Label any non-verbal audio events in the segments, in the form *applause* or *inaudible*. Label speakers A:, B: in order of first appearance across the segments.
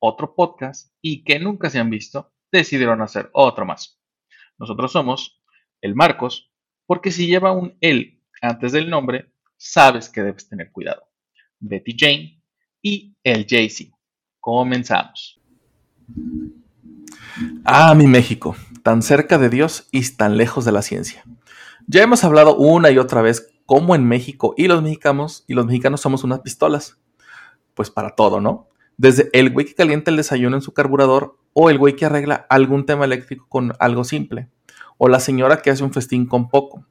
A: otro podcast y que nunca se han visto, decidieron hacer otro más. Nosotros somos el Marcos, porque si lleva un él antes del nombre, sabes que debes tener cuidado. Betty Jane y el Jay-Z. Comenzamos. Ah, mi México, tan cerca de Dios y tan lejos de la ciencia. Ya hemos hablado una y otra vez cómo en México y los mexicanos y los mexicanos somos unas pistolas. Pues para todo, ¿no? Desde el güey que calienta el desayuno en su carburador o el güey que arregla algún tema eléctrico con algo simple. O la señora que hace un festín con poco.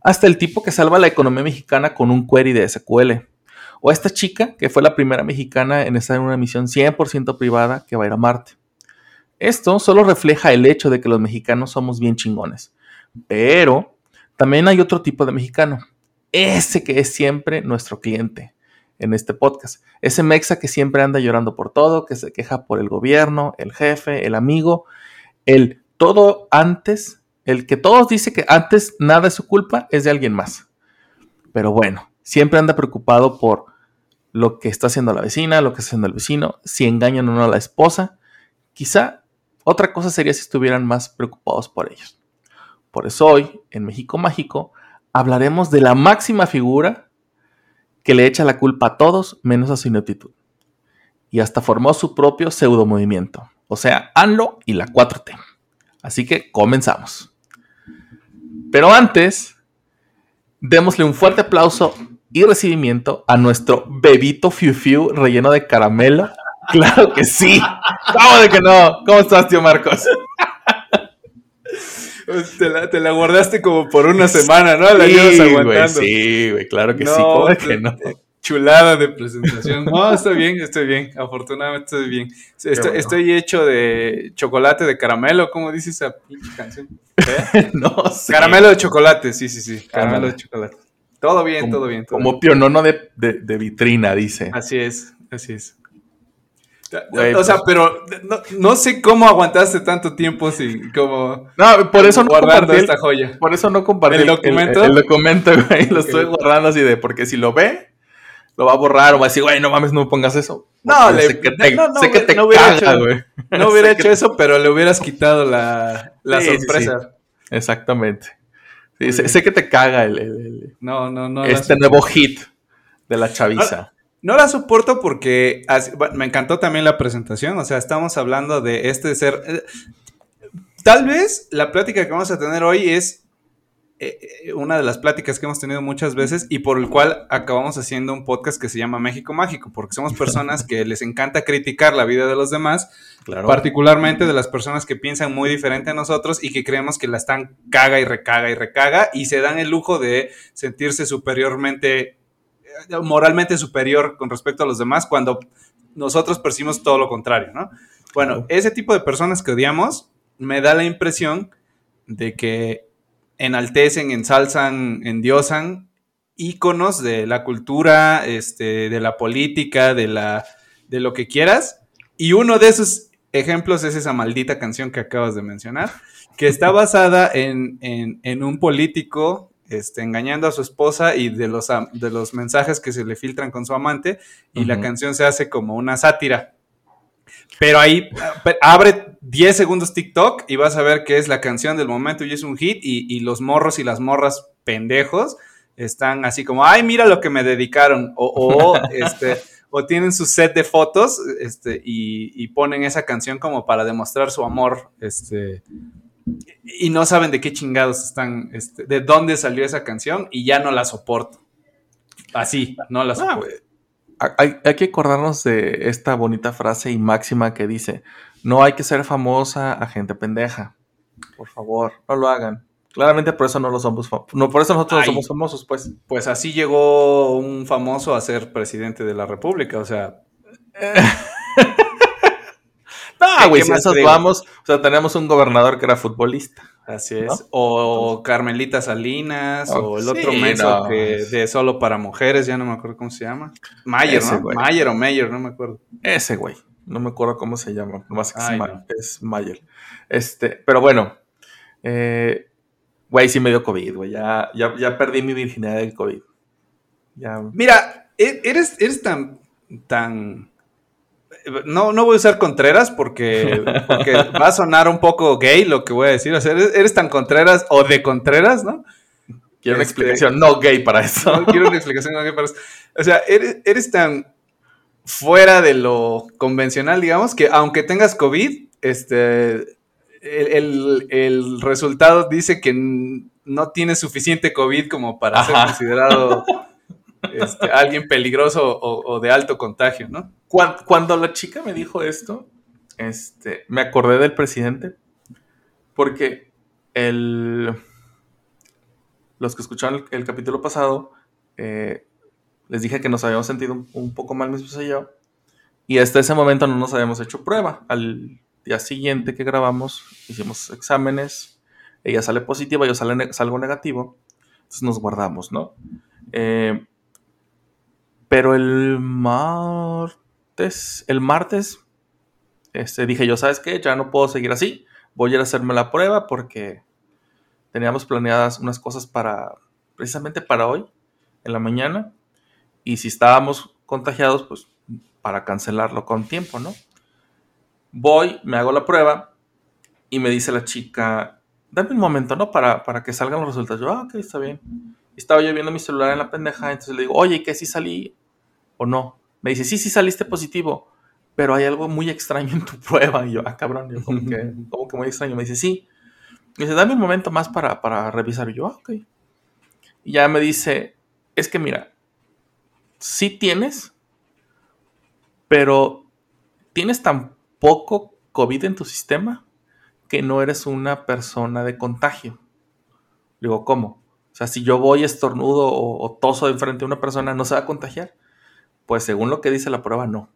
A: Hasta el tipo que salva la economía mexicana con un query de SQL. O esta chica que fue la primera mexicana en estar en una misión 100% privada que va a ir a Marte. Esto solo refleja el hecho de que los mexicanos somos bien chingones. Pero también hay otro tipo de mexicano. Ese que es siempre nuestro cliente en este podcast. Ese mexa que siempre anda llorando por todo, que se queja por el gobierno, el jefe, el amigo, el todo antes, el que todos dice que antes nada es su culpa es de alguien más. Pero bueno, siempre anda preocupado por lo que está haciendo la vecina, lo que está haciendo el vecino, si engañan o no a la esposa. Quizá otra cosa sería si estuvieran más preocupados por ellos. Por eso hoy, en México Mágico, hablaremos de la máxima figura que le echa la culpa a todos menos a su ineptitud. Y hasta formó su propio pseudomovimiento, o sea, ANLO y la 4T. Así que comenzamos. Pero antes, démosle un fuerte aplauso y recibimiento a nuestro bebito Fiu Fiu relleno de caramelo. *laughs* Claro que sí. ¿Cómo de que no? ¿Cómo estás, tío Marcos?
B: Pues Te la, te la guardaste como por una semana, ¿no? La
A: Sí,
B: llevas
A: güey,
B: aguantando.
A: sí, güey, claro que
B: No,
A: sí. ¿Cómo de que
B: te-
A: no?
B: Chulada de presentación. No, estoy bien, estoy bien. Afortunadamente estoy bien. Estoy,
A: bueno.
B: estoy hecho de chocolate de caramelo, ¿cómo dice esa pinche canción? ¿Eh? *laughs*
A: No sé.
B: Caramelo de chocolate, sí, sí, sí. Caramelo de chocolate. Todo bien,
A: Como-
B: todo bien. todo
A: Como pionono de, de, de vitrina, dice.
B: bien. Así es, así es. O sea,
A: pues-
B: pero no, no sé cómo aguantaste tanto tiempo sin como
A: No, por eso no
B: guardando
A: compartí. el-
B: esta joya.
A: Por eso no compartí
B: ¿El documento?
A: El, documento, güey. Lo estoy guardando así de porque si lo ve, lo va a borrar o va a decir, güey, no mames, no me pongas eso.
B: No, le-
A: sé que te,
B: no, no,
A: sé que te
B: no hubiera
A: caga,
B: hecho-
A: güey.
B: No hubiera hecho eso, pero le hubieras quitado la, la
A: Sí,
B: sorpresa.
A: Exactamente. Sí, sé, que te caga el,
B: No, no, no.
A: este nuevo hit de la chaviza.
B: No la soporto porque así- me encantó también la presentación. O sea, estamos hablando de este ser. eh, Tal vez la plática que vamos a tener hoy es eh, eh, una de las pláticas que hemos tenido muchas veces y por el cual acabamos haciendo un podcast que se llama México Mágico, porque somos personas que les encanta criticar la vida de los demás
A: Claro.
B: particularmente de las personas que piensan muy diferente a nosotros y que creemos que la están caga y recaga y recaga y se dan el lujo de sentirse superiormente, moralmente superior con respecto a los demás cuando nosotros percibimos todo lo contrario, ¿no? Bueno, ese tipo de personas que odiamos me da la impresión de que enaltecen, ensalzan, endiosan íconos de la cultura, este, de la política, de la, de lo que quieras. Y uno de esos ejemplos es esa maldita canción que acabas de mencionar, que está *laughs* basada en, en- en un político este, engañando a su esposa y de los, de los mensajes que se le filtran con su amante, y la canción se hace como una sátira. Pero ahí abre 10 segundos TikTok y vas a ver que es la canción del momento y es un hit y, y los morros y las morras pendejos están así como, ay, mira lo que me dedicaron. O, o, *laughs* este, o tienen su set de fotos este, y, y ponen esa canción como para demostrar su amor. Este, y no saben de qué chingados están, este, de dónde salió esa canción y ya no la soporto. Así, no la
A: Ah,
B: soporto.
A: hay, hay que acordarnos de esta bonita frase y máxima que dice, no hay que ser famosa a gente pendeja. Por favor, no lo hagan. Claramente por eso no lo somos, no, por eso nosotros
B: Ay.
A: no somos famosos, pues.
B: Pues así llegó un famoso a ser presidente de la República, o sea,
A: No, Ah, güey,
B: ¿qué
A: si esos
B: digo?
A: vamos, o sea, tenemos un gobernador que era futbolista.
B: Así es.
A: ¿no?
B: O Carmelita Salinas, o el
A: sí,
B: otro
A: no.
B: que de solo para mujeres, ya no me acuerdo cómo se llama. Mayer,
A: Ese
B: ¿no?
A: güey.
B: Mayer o Mayer, no me acuerdo.
A: Ese güey. No me acuerdo cómo se llama. Nomás que
B: Ay, no.
A: es Mayer. Este, pero bueno. eh, güey, sí me dio COVID, güey. Ya, ya, ya perdí mi virginidad del COVID. Ya.
B: Mira, e- eres, eres tan, tan. No, no voy a usar Contreras porque, porque *laughs* va a sonar un poco gay lo que voy a decir. O sea, eres, eres tan Contreras o de Contreras, ¿no?
A: Quiero una
B: Este-
A: explicación no gay para eso.
B: No quiero una explicación no gay para eso. O sea, eres, eres tan fuera de lo convencional, digamos, que aunque tengas COVID, este, el, el- el resultado dice que no tienes suficiente COVID como para ser considerado este, alguien peligroso o, de alto contagio, ¿no?
A: Cuan- Cuando, la chica me dijo esto, este, me acordé del presidente. Porque el, los que escucharon el, capítulo pasado, eh, les dije que nos habíamos sentido un, poco mal, mi esposa y yo. Y hasta ese momento no nos habíamos hecho prueba. Al día siguiente que grabamos, hicimos exámenes. Ella sale positiva, yo sale salgo negativo. Entonces nos guardamos, ¿no? Eh, pero el martes, el martes, este, dije yo, ¿sabes qué? Ya no puedo seguir así. Voy a ir a hacerme la prueba porque teníamos planeadas unas cosas para, precisamente para hoy, en la mañana. Y si estábamos contagiados, pues para cancelarlo con tiempo, ¿no? Voy, me hago la prueba y me dice la chica, dame un momento, ¿no? Para, para que salgan los resultados. Yo, ah, ok, está bien. Estaba yo viendo mi celular en la pendeja, entonces le digo, oye, ¿qué si salí o no? Me dice, sí, sí saliste positivo, pero hay algo muy extraño en tu *laughs* prueba. Y yo, ah, cabrón, yo, como que, *laughs* como que muy extraño. Me dice, sí. Me dice, dame un momento más para, para revisar. Y yo, ah, ok. Y ya me dice, es que mira, sí tienes, pero tienes tan poco COVID en tu sistema que no eres una persona de contagio. Digo, ¿cómo? O sea, si yo voy estornudo o, o toso de frente a una persona, ¿no se va a contagiar? Pues según lo que dice la prueba, no.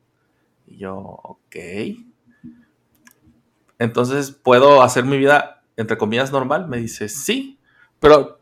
A: Y yo, ok. Entonces, ¿puedo hacer mi vida, entre comillas, normal? Me dice, sí. Pero,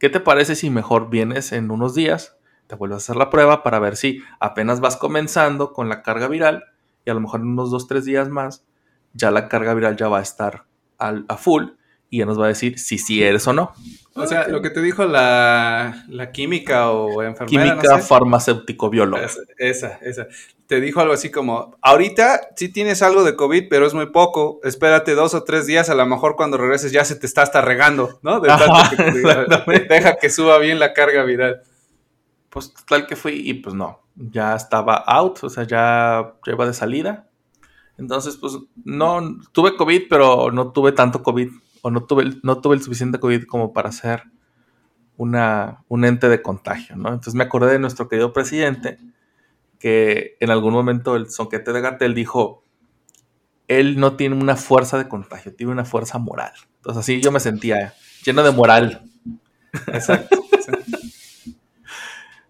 A: ¿qué te parece si mejor vienes en unos días, te vuelves a hacer la prueba para ver si apenas vas comenzando con la carga viral y a lo mejor en unos dos, tres días más, ya la carga viral ya va a estar a full y ya nos va a decir si sí eres o no.
B: O sea, lo que te dijo la, la química o enfermera,
A: Química
B: no sé.
A: farmacéutico bióloga.
B: Esa, esa, esa. Te dijo algo así como, ahorita sí tienes algo de COVID, pero es muy poco. Espérate dos o tres días, a lo mejor cuando regreses ya se te está hasta regando, ¿no? De tanto
A: Ajá,
B: que te- deja que suba bien la carga viral.
A: Pues tal que fui y pues no, ya estaba out, o sea, ya, ya iba de salida. Entonces, pues no, tuve COVID, pero no tuve tanto COVID, o no tuve, el- no tuve el suficiente COVID como para ser una, un ente de contagio, ¿no? Entonces me acordé de nuestro querido presidente, que en algún momento el sonquete de Gatel dijo, él no tiene una fuerza de contagio, tiene una fuerza moral. Entonces así yo me sentía lleno de moral.
B: Exacto.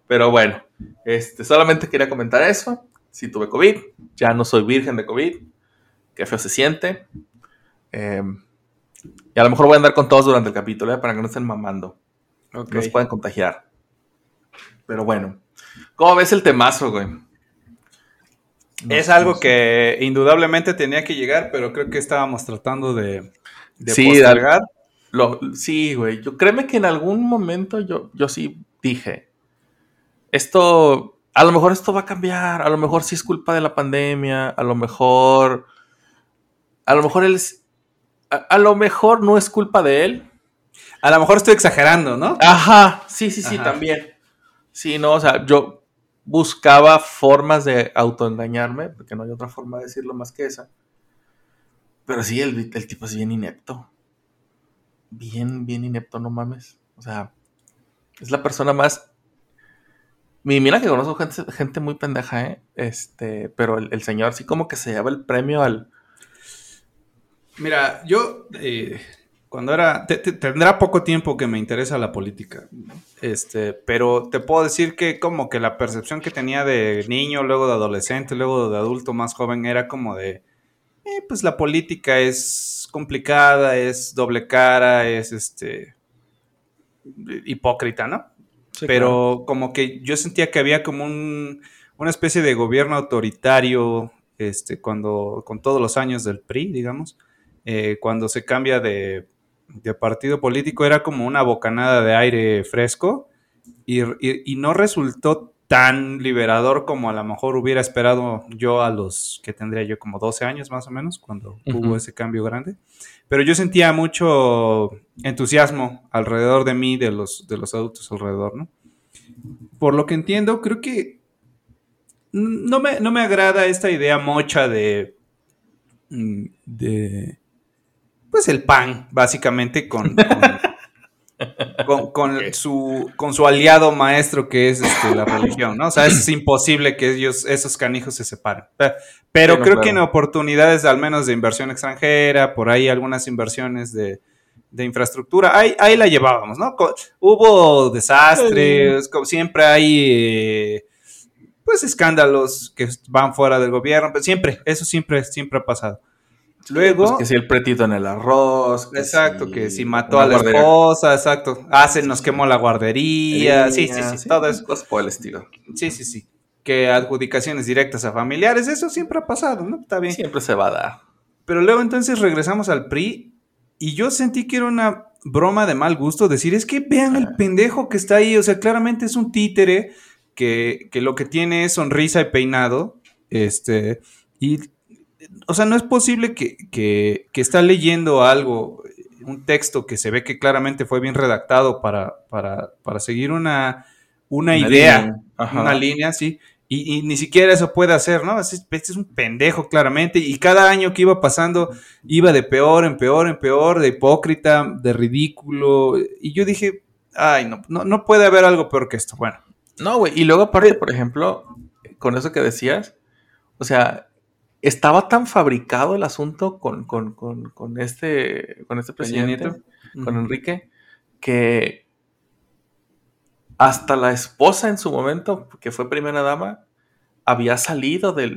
A: Pero bueno, este, solamente quería comentar eso. Si tuve COVID, ya no soy virgen de COVID. Qué feo se siente. Eh, y a lo mejor voy a andar con todos durante el capítulo, ¿eh? para que no estén mamando.
B: Ok.
A: No se pueden contagiar. Pero bueno, ¿cómo ves el temazo, güey?
B: Es algo que indudablemente tenía que llegar, pero creo que estábamos tratando de, de
A: Sí,
B: postergar.
A: Lo- sí, güey. Yo créeme que en algún momento yo, yo sí dije, esto, a lo mejor esto va a cambiar, a lo mejor sí es culpa de la pandemia, a lo mejor, a lo mejor él es, a, a lo mejor no es culpa de él.
B: A lo mejor estoy exagerando, ¿no?
A: Ajá, sí, sí, sí,
B: Ajá.
A: también. Sí, no, o sea, yo buscaba formas de autoengañarme, porque no hay otra forma de decirlo más que esa. Pero sí, el, el tipo es bien inepto. Bien, bien inepto, no mames. O sea, es la persona más. Mi- Mira que conozco gente, gente muy pendeja, ¿eh? Este, pero el, el señor sí como que se lleva el premio al.
B: Mira, yo eh, cuando era, te- te- tendrá poco tiempo que me interesa la política, este, pero te puedo decir que como que la percepción que tenía de niño, luego de adolescente, luego de adulto más joven era como de, eh, pues la política es complicada, es doble cara, es este hipócrita, ¿no? Pero como que yo sentía que había como un, una especie de gobierno autoritario, este, cuando, con todos los años del PRI, digamos, eh, cuando se cambia de, de, partido político, era como una bocanada de aire fresco y, y, no resultó tan liberador como a lo mejor hubiera esperado yo a los que tendría yo como 12 años más o menos, cuando hubo ese cambio grande. Pero yo sentía mucho entusiasmo alrededor de mí, de los, de los adultos alrededor, ¿no? Por lo que entiendo, creo que no me, no me agrada esta idea mocha de, mm, de pues el pan, básicamente, con, con, su, con su aliado maestro que es este, la religión, ¿no? O sea, es imposible que ellos, esos canijos se separen. Pero, creo que en oportunidades, al menos de inversión extranjera, por ahí algunas inversiones de, infraestructura, ahí, ahí la llevábamos, ¿no? Hubo desastres, como siempre hay... Eh, pues escándalos que van fuera del gobierno, pero siempre, eso siempre, siempre ha pasado.
A: Luego. Pues que si el pretito en el arroz.
B: exacto, que si mató a la esposa, exacto. Ah, se nos quemó la guardería. Sí, sí, sí, todo eso.
A: Cosas por el estilo.
B: Sí, sí, sí. Que adjudicaciones directas a familiares, eso siempre ha pasado, ¿no? Está bien.
A: Siempre se va a dar.
B: Pero luego entonces regresamos al PRI y yo sentí que era una broma de mal gusto decir, es que vean el pendejo que está ahí, o sea, claramente es un títere que, que lo que tiene es sonrisa y peinado, este, y o sea, no es posible que, que, está leyendo algo, un texto que se ve que claramente fue bien redactado para, para, para seguir una, una, idea, una línea, sí. Y, ni siquiera eso puede hacer, ¿no? Este es un pendejo, claramente. Y cada año que iba pasando, iba de peor en peor en peor, de hipócrita, de ridículo. Y yo dije, ay, no, no, no puede haber algo peor que esto. Bueno.
A: No, güey. Y luego, aparte, por ejemplo, con eso que decías, o sea, estaba tan fabricado el asunto con, este, con este presidente, con Enrique, que hasta la esposa en su momento, que fue primera dama, había salido de,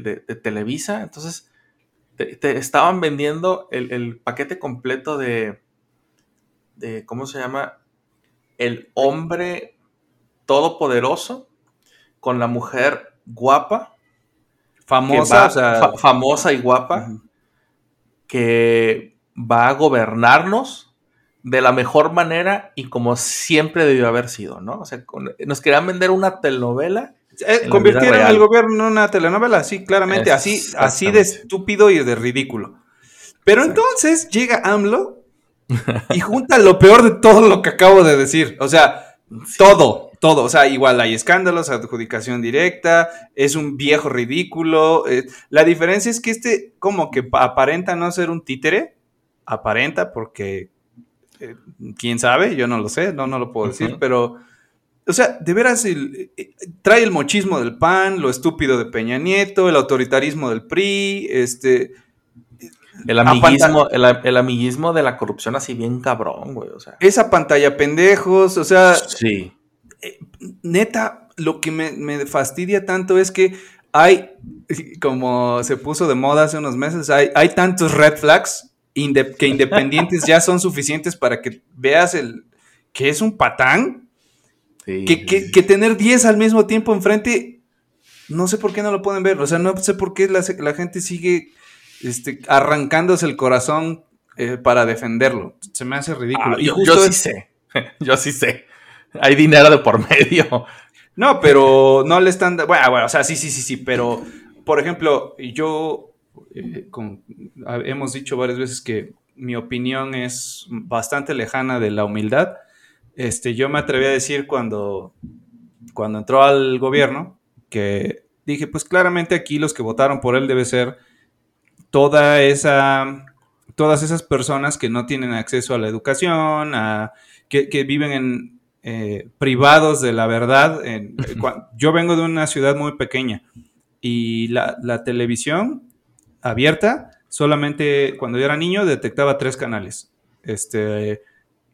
A: Televisa, entonces te, estaban vendiendo el, paquete completo de, de, ¿cómo se llama? El hombre todopoderoso con la mujer guapa
B: famosa,
A: famosa y guapa, que va a gobernarnos de la mejor manera y como siempre debió haber sido, ¿no? O sea, nos querían vender una telenovela.
B: Eh, convirtieron el gobierno en una telenovela, sí, claramente, así, así de estúpido y de ridículo. Pero entonces llega AMLO y junta lo peor de todo lo que acabo de decir. O sea, *laughs* todo, todo, o sea, igual hay escándalos, adjudicación directa, es un viejo ridículo. Eh, la diferencia es que este como que aparenta no ser un títere, aparenta porque, eh, quién sabe, yo no lo sé, no, no lo puedo decir, pero, o sea, de veras eh, trae el mochismo del PAN, lo estúpido de Peña Nieto, el autoritarismo del PRI, este...
A: El amiguismo, el, amiguismo de la corrupción así bien cabrón, güey. O sea.
B: Esa pantalla pendejos, o sea.
A: Sí.
B: Eh, neta, lo que me, fastidia tanto es que hay, *laughs* como se puso de moda hace unos meses, hay, hay tantos red flags que independientes ya son suficientes para que veas el que es un patán. que, tener 10 al mismo tiempo enfrente, no sé por qué no lo pueden ver. O sea, no sé por qué la, gente sigue este, arrancándose el corazón eh, para defenderlo. Se me hace ridículo.
A: Ah, *laughs* yo, sí sé. yo sí sé. Hay dinero de por medio.
B: No, pero no le están. Bueno, bueno, o sea, sí, sí, sí, sí. Pero, por ejemplo, yo. Eh, hemos dicho varias veces que mi opinión es bastante lejana de la humildad. Este, yo me atreví a decir cuando, cuando entró al gobierno que dije, pues claramente aquí los que votaron por él debe ser toda esa, todas esas personas que no tienen acceso a la educación, a, que, que viven en, eh, privados de la verdad. yo vengo de una ciudad muy pequeña y la, televisión abierta solamente cuando yo era niño detectaba tres canales. Este,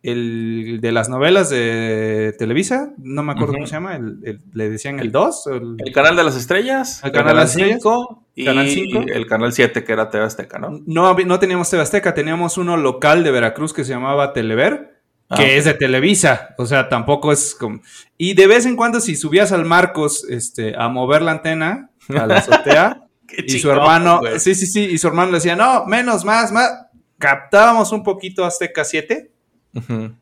B: el de las novelas de Televisa, no me acuerdo cómo se llama, le decían el 2.
A: El, canal de las estrellas.
B: El canal de las 5
A: Y
B: ¿Canal 5?
A: el Canal 7, que era TV Azteca, ¿no?
B: No teníamos TV Azteca, teníamos uno local de Veracruz que se llamaba Telever,
A: Ah,
B: que es de Televisa, o sea, tampoco es como... Y de vez en cuando si subías al Marcos este, a mover la antena, a la azotea, *laughs* y su hermano, sí, sí, sí, y su hermano le decía, no, menos, más, más, captábamos un poquito Azteca 7
A: Ujú.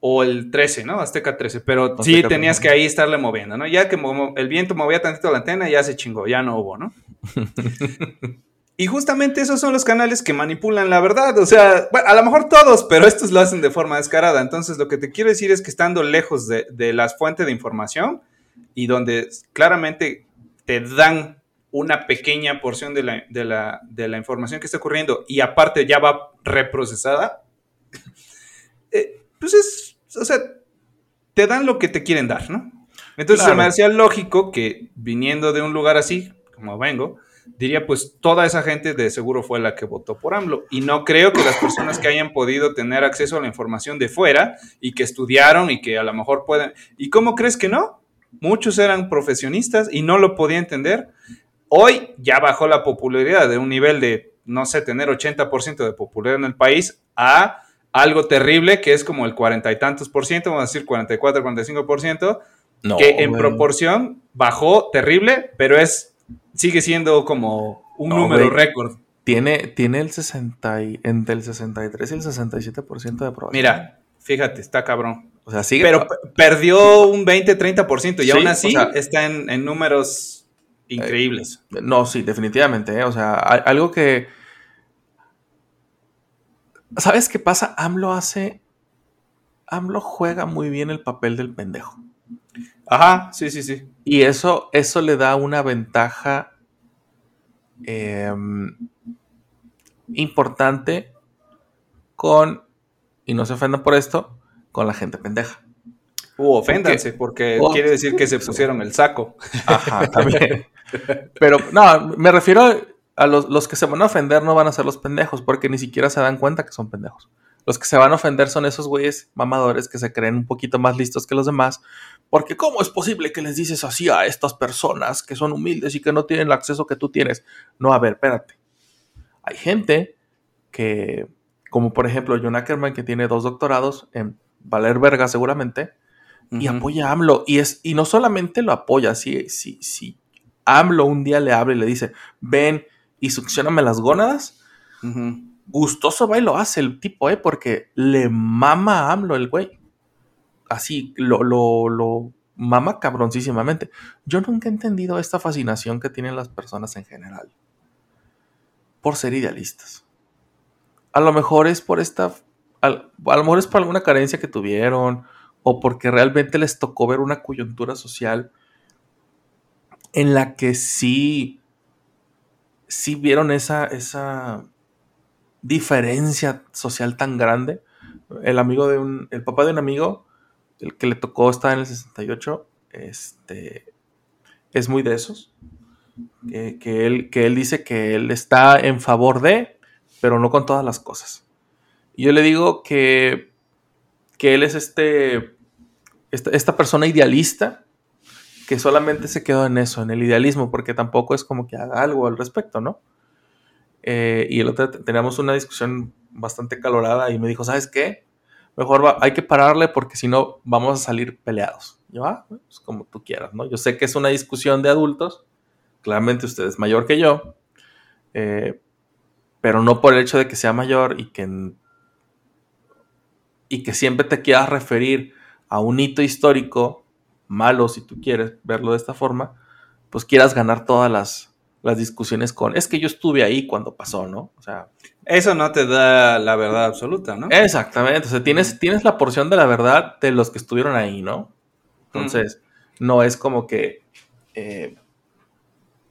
B: o el 13, ¿no? Azteca 13, pero sí tenías
A: 13.
B: que ahí estarle moviendo, ¿no? Ya que el viento movía tantito la antena, ya se chingó, ya no hubo, ¿no? *laughs* Y justamente esos son los canales que manipulan la verdad. O sea, bueno, a lo mejor todos, pero estos lo hacen de forma descarada. Entonces, lo que te quiero decir es que estando lejos de, de las fuentes de información y donde claramente te dan una pequeña porción de la, de la- de la información que está ocurriendo y aparte ya va reprocesada, *laughs* eh, pues es, o sea, te dan lo que te quieren dar, ¿no? Entonces se me hacía lógico que viniendo de un lugar así, como vengo, diría pues toda esa gente de seguro fue la que votó por AMLO. Y no creo que las personas que hayan podido tener acceso a la información de fuera y que estudiaron y que a lo mejor pueden... ¿Y cómo crees que no? Muchos eran profesionistas y no lo podía entender. Hoy ya bajó la popularidad de un nivel de, no sé, tener 80% de popularidad en el país a algo terrible que es como el cuarenta y tantos por ciento, vamos a decir 44, 45 por ciento,
A: No,
B: que en proporción bajó terrible, pero es sigue siendo como un
A: No,
B: número récord.
A: Tiene, tiene el 60 y, entre el 63 y el 67% de aprobación.
B: Mira, fíjate, está cabrón.
A: O sea, sigue.
B: Pero pe- perdió un 20-30% y
A: Sí,
B: aún así
A: o sea-
B: está en, en números increíbles.
A: No, sí, definitivamente. ¿eh? O sea, algo que. ¿Sabes qué pasa? AMLO hace. AMLO juega muy bien el papel del pendejo.
B: Ajá, sí, sí, sí.
A: Y eso, eso le da una ventaja em, importante con, y no se ofendan por esto, con la gente pendeja.
B: Uh, oféndanse, porque
A: Oh,
B: quiere decir que se pusieron el saco.
A: Ajá, también. Pero no, me refiero a los, los que se van a ofender no van a ser los pendejos, porque ni siquiera se dan cuenta que son pendejos. Los que se van a ofender son esos güeyes mamadores que se creen un poquito más listos que los demás, porque ¿cómo es posible que les dices así a estas personas que son humildes y que no tienen el acceso que tú tienes? No, a ver, espérate. Hay gente que, como por ejemplo John Ackerman, que tiene dos doctorados en valer verga seguramente, y apoya a AMLO. Y, es, y no solamente lo apoya, si, si, si AMLO un día le habla y le dice, ven y succioname las gónadas,
B: Ujú.
A: Gustoso va y lo hace el tipo, ¿eh? Porque le mama a AMLO el güey. Así, lo, lo, lo mama cabroncísimamente. Yo nunca he entendido esta fascinación que tienen las personas en general por ser idealistas. A lo mejor es por esta, al- a lo mejor es por alguna carencia que tuvieron o porque realmente les tocó ver una coyuntura social en la que sí, sí vieron esa, esa diferencia social tan grande. El amigo de un, el papá de un amigo, el que le tocó estar en el 68, este, es muy de esos. Que, que él, que él dice que él está en favor de, pero no con todas las cosas. Y yo le digo que, que él es este, esta, esta persona idealista que solamente se quedó en eso, en el idealismo, porque tampoco es como que haga algo al respecto, ¿no? Eh, y el otro teníamos una discusión bastante calorada y me dijo, ¿sabes qué? Mejor va- hay que pararle porque si no vamos a salir peleados. Yo, ah, pues como tú quieras, ¿no? Yo sé que es una discusión de adultos, claramente usted es mayor que yo, eh, pero no por el hecho de que sea mayor y que, y que siempre te quieras referir a un hito histórico malo, si tú quieres verlo de esta forma, pues quieras ganar todas las, las discusiones con, es que yo estuve ahí cuando pasó, ¿no? O sea,
B: Eso no te da la verdad absoluta, ¿no?
A: exactamente, o sea, tienes, tienes la porción de la verdad de los que estuvieron ahí, ¿no? Entonces, no es como que eh,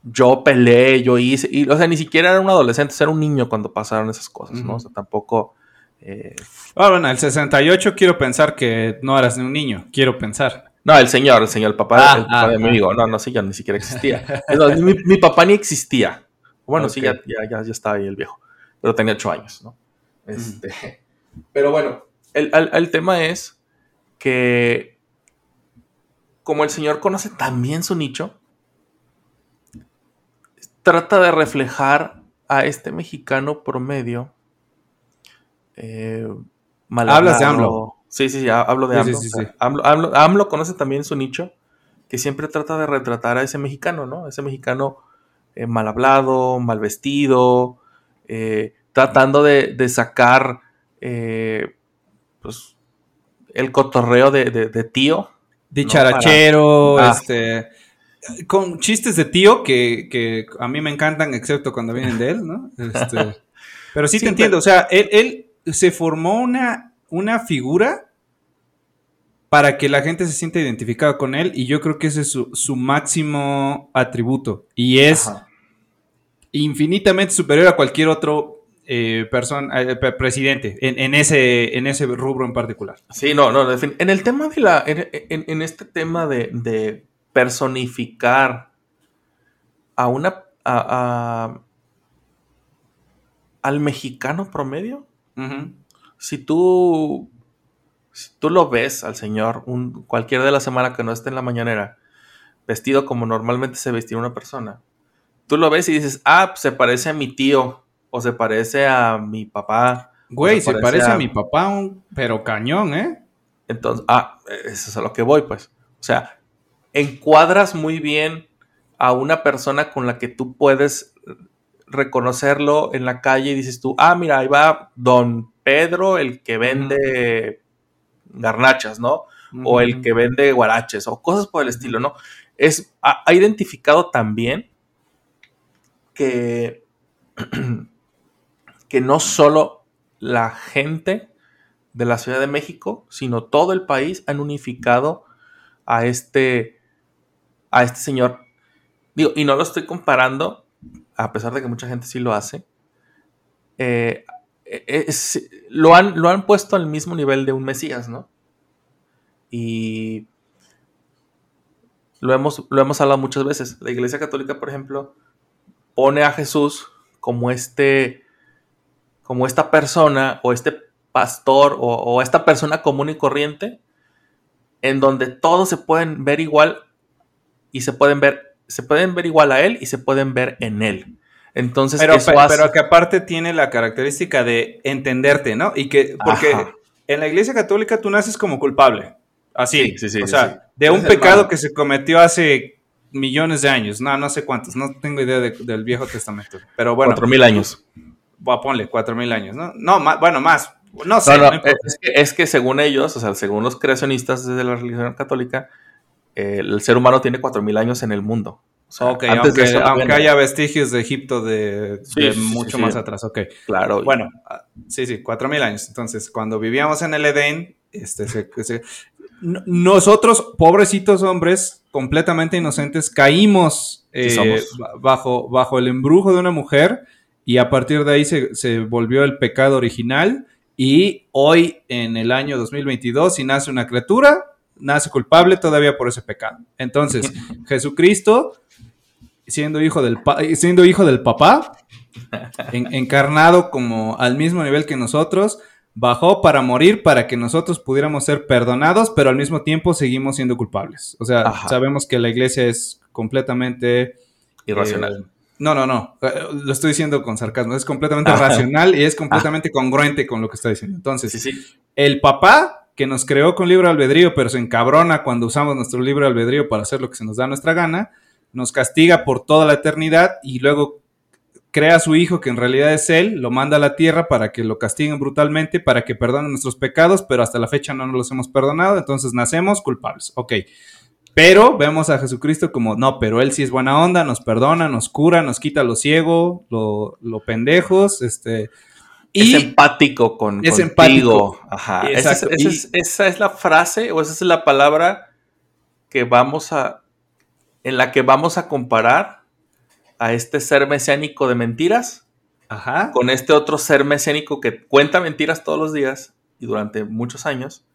A: yo peleé, yo hice, y, o sea, ni siquiera era un adolescente, era un niño cuando pasaron esas cosas, ¿no? O sea, tampoco... eh,
B: Ah, bueno, el 68 quiero pensar que no eras ni un niño, quiero pensar.
A: No, el señor, el señor, el papá,
B: Ah,
A: el papá
B: ah,
A: de mi
B: ah.
A: amigo. No, no, sí, ya ni siquiera existía. *laughs* No, mi, mi papá ni existía. Bueno, sí, ya, ya, ya, ya estaba ahí el viejo. Pero tenía ocho años, ¿no? Este, *laughs* Pero bueno, el, el- el tema es que como el señor conoce también su nicho, trata de reflejar a este mexicano promedio. eh,
B: Hablas de. AMLO.
A: Sí, sí, sí, ha- hablo de AMLO.
B: sí.
A: AMLO, AMLO- AMLO conoce también su nicho, que siempre trata de retratar a ese mexicano, ¿no? Ese mexicano eh, mal hablado, mal vestido, eh, tratando de, de sacar eh, pues, el cotorreo de, de- de tío.
B: Dicharachero,
A: para- Ah.
B: este. Con chistes de tío que, que a mí me encantan, excepto cuando vienen de él, ¿no? Este, *laughs* pero sí,
A: Sí,
B: te entiendo. O sea, él, él se formó una, una figura para que la gente se sienta identificada con él, y yo creo que ese es su, su máximo atributo. Y es
A: Ajá.
B: infinitamente superior a cualquier otro eh, persona, eh, pre- presidente, en, en ese, en ese rubro en particular.
A: Sí, no, no, en el tema de la, en, en- en este tema de, de personificar a una, a- a- al mexicano promedio, si tú, si tú lo ves al señor un, cualquier de la semana que no esté en la mañanera, vestido como normalmente se vestía una persona, tú lo ves y dices, ah, pues se parece a mi tío, o se parece a mi papá.
B: Güey, se parece a mi papá, un- pero cañón, ¿eh?
A: Entonces, ah, eso es a lo que voy, pues. O sea, encuadras muy bien a una persona con la que tú puedes reconocerlo en la calle y dices tú, ah, mira, ahí va don Pedro, el que vende garnachas, ¿no? O el que vende guaraches, o cosas por el estilo, ¿no? Es, ha, ha identificado también que, *clears throat* que no solo la gente de la Ciudad de México, sino todo el país han unificado a este, a este señor. Digo, y no lo estoy comparando, a pesar de que mucha gente sí lo hace. eh, es- lo, han, lo han puesto al mismo nivel de un Mesías, ¿no? Y lo hemos, lo hemos hablado muchas veces. La Iglesia Católica, por ejemplo, pone a Jesús como este, como esta persona o este pastor o, o esta persona común y corriente en donde todos se pueden ver igual y se pueden ver, se pueden ver igual a él y se pueden ver en él. Entonces,
B: Pero,
A: eso
B: pe-
A: hace-
B: pero que aparte tiene la característica de entenderte, ¿no? Y que, porque
A: Ajá.
B: en la iglesia católica tú naces como culpable. Así.
A: Sí, sí, sí,
B: o sea, de un pecado que se cometió hace millones de años. No, no sé cuántos. No tengo idea de- del Viejo Testamento. Pero bueno,
A: cuatro mil años.
B: a ponle cuatro mil años, ¿no? No, más, bueno, más. No sé.
A: No,
B: no
A: no,
B: importa.
A: es, que, es que según ellos, o sea, según los creacionistas de la religión católica, eh, el ser humano tiene 4.000 años en el mundo. O sea,
B: Ok,
A: antes
B: aunque,
A: de eso,
B: aunque
A: bueno,
B: haya vestigios de Egipto de,
A: Sí,
B: de
A: sí, sí,
B: mucho
A: sí.
B: más atrás, ok.
A: Claro.
B: Bueno, ah, sí, sí, cuatro mil años. Entonces, cuando vivíamos en el Edén, este, se- se- no- nosotros, pobrecitos hombres, completamente inocentes, caímos eh, bajo, bajo el embrujo de una mujer y a partir de ahí se, se volvió el pecado original y hoy, en el año 2022, si nace una criatura, nace culpable todavía por ese pecado. Entonces, *laughs* Jesucristo, siendo hijo del, siendo hijo del papá, en- encarnado como al mismo nivel que nosotros, bajó para morir para que nosotros pudiéramos ser perdonados, pero al mismo tiempo seguimos siendo culpables. O sea,
A: Ajá.
B: sabemos que la iglesia es completamente...
A: Irracional.
B: eh, no, no, no, eh, lo estoy diciendo con sarcasmo, es completamente
A: Ajá.
B: racional y es completamente congruente con lo que está diciendo. Entonces,
A: sí, sí.
B: el papá que nos creó con libre albedrío, pero se encabrona cuando usamos nuestro libre albedrío para hacer lo que se nos da nuestra gana, nos castiga por toda la eternidad y luego crea a su hijo que en realidad es él, lo manda a la tierra para que lo castiguen brutalmente, para que perdonen nuestros pecados, pero hasta la fecha no nos los hemos perdonado, entonces nacemos culpables. Ok. Pero vemos a Jesucristo como, no, pero Él sí es buena onda, nos perdona, nos cura, nos quita lo ciego, lo, lo pendejos, este...
A: es empático con,
B: es
A: contigo.
B: empático.
A: Ajá. Esa es,
B: Exacto.
A: esa es- esa es la frase o esa es la palabra que vamos a. en la que vamos a comparar a este ser mesiánico de mentiras
B: Ajá.
A: con este otro ser mesiánico que cuenta mentiras todos los días y durante muchos años,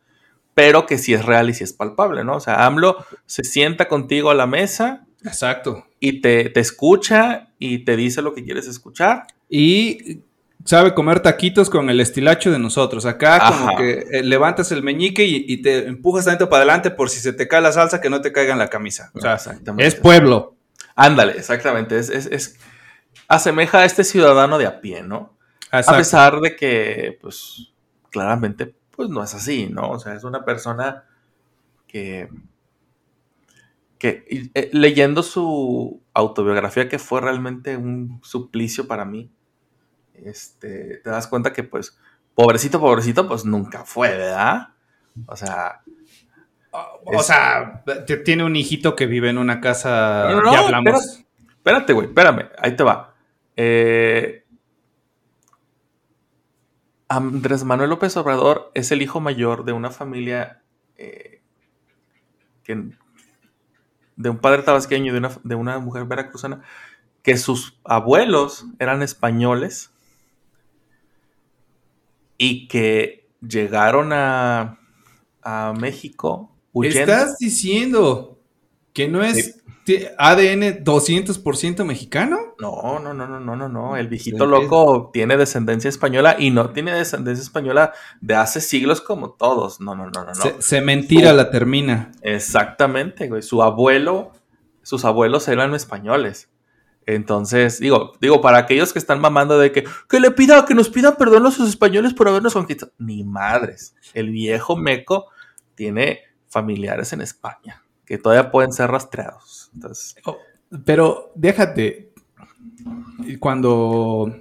A: pero que sí es real y sí es palpable, ¿no? O sea, AMLO se sienta contigo a la mesa
B: Exacto.
A: y te, te escucha y te dice lo que quieres escuchar.
B: Y sabe comer taquitos con el estilacho de nosotros. Acá como que eh, levantas el meñique y, y te empujas tanto para adelante por si se te cae la salsa que no te caiga en la camisa. O sea,
A: Exactamente.
B: es pueblo.
A: Ándale, exactamente. Es, es, es, asemeja a este ciudadano de a pie, ¿no?
B: Exacto.
A: A pesar de que, pues, claramente, pues no es así, ¿no? O sea, es una persona que, que eh, leyendo su autobiografía, que fue realmente un suplicio para mí, este, te das cuenta que, pues, pobrecito, pobrecito, pues nunca fue, ¿verdad? O sea,
B: O sea, tiene un hijito que vive en una casa.
A: No, no,
B: ya hablamos.
A: Espérate, güey, espérame, ahí te va. Eh, Andrés Manuel López Obrador es el hijo mayor de una familia eh, que- de un padre tabasqueño y de una, de una mujer veracruzana, que sus abuelos eran españoles y que llegaron a, a México huyendo.
B: ¿Estás diciendo que no es ADN 200% mexicano?
A: No, no, no, no, no, no, no. El viejito loco tiene descendencia española y no tiene descendencia española de hace siglos como todos. No, no, no, no, no.
B: Se, se mentira
A: Su-
B: la termina.
A: Exactamente, güey. Su abuelo, sus abuelos eran españoles. Entonces, digo, digo, para aquellos que están mamando de que, que le pida, que nos pidan perdón a sus españoles por habernos conquistado. Ni madres. El viejo meco tiene familiares en España que todavía pueden ser rastreados. Entonces,
B: Pero déjate. Cuando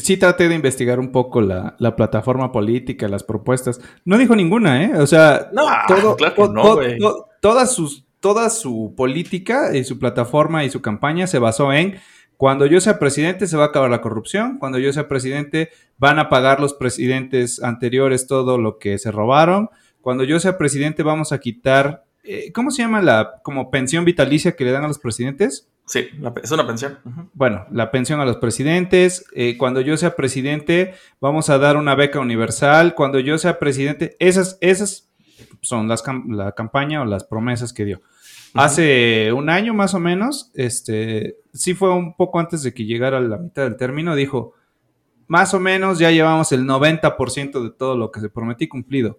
B: sí traté de investigar un poco la, la plataforma política, las propuestas, no dijo ninguna, ¿eh? O sea,
A: No,
B: todo,
A: claro que no,
B: to-
A: güey.
B: to- todas sus, toda su política y su plataforma y su campaña se basó en cuando yo sea presidente se va a acabar la corrupción, cuando yo sea presidente van a pagar los presidentes anteriores todo lo que se robaron, cuando yo sea presidente vamos a quitar, eh, ¿cómo se llama la como pensión vitalicia que le dan a los presidentes?
A: sí, la- es una pensión.
B: Bueno, la pensión a los presidentes. eh, cuando yo sea presidente, vamos a dar una beca universal. Cuando yo sea presidente, esas, esas son las la campaña o las promesas que dio. Hace un año más o menos, este, sí fue un poco antes de que llegara la mitad del término, dijo, más o menos ya llevamos el 90% de todo lo que se prometí cumplido.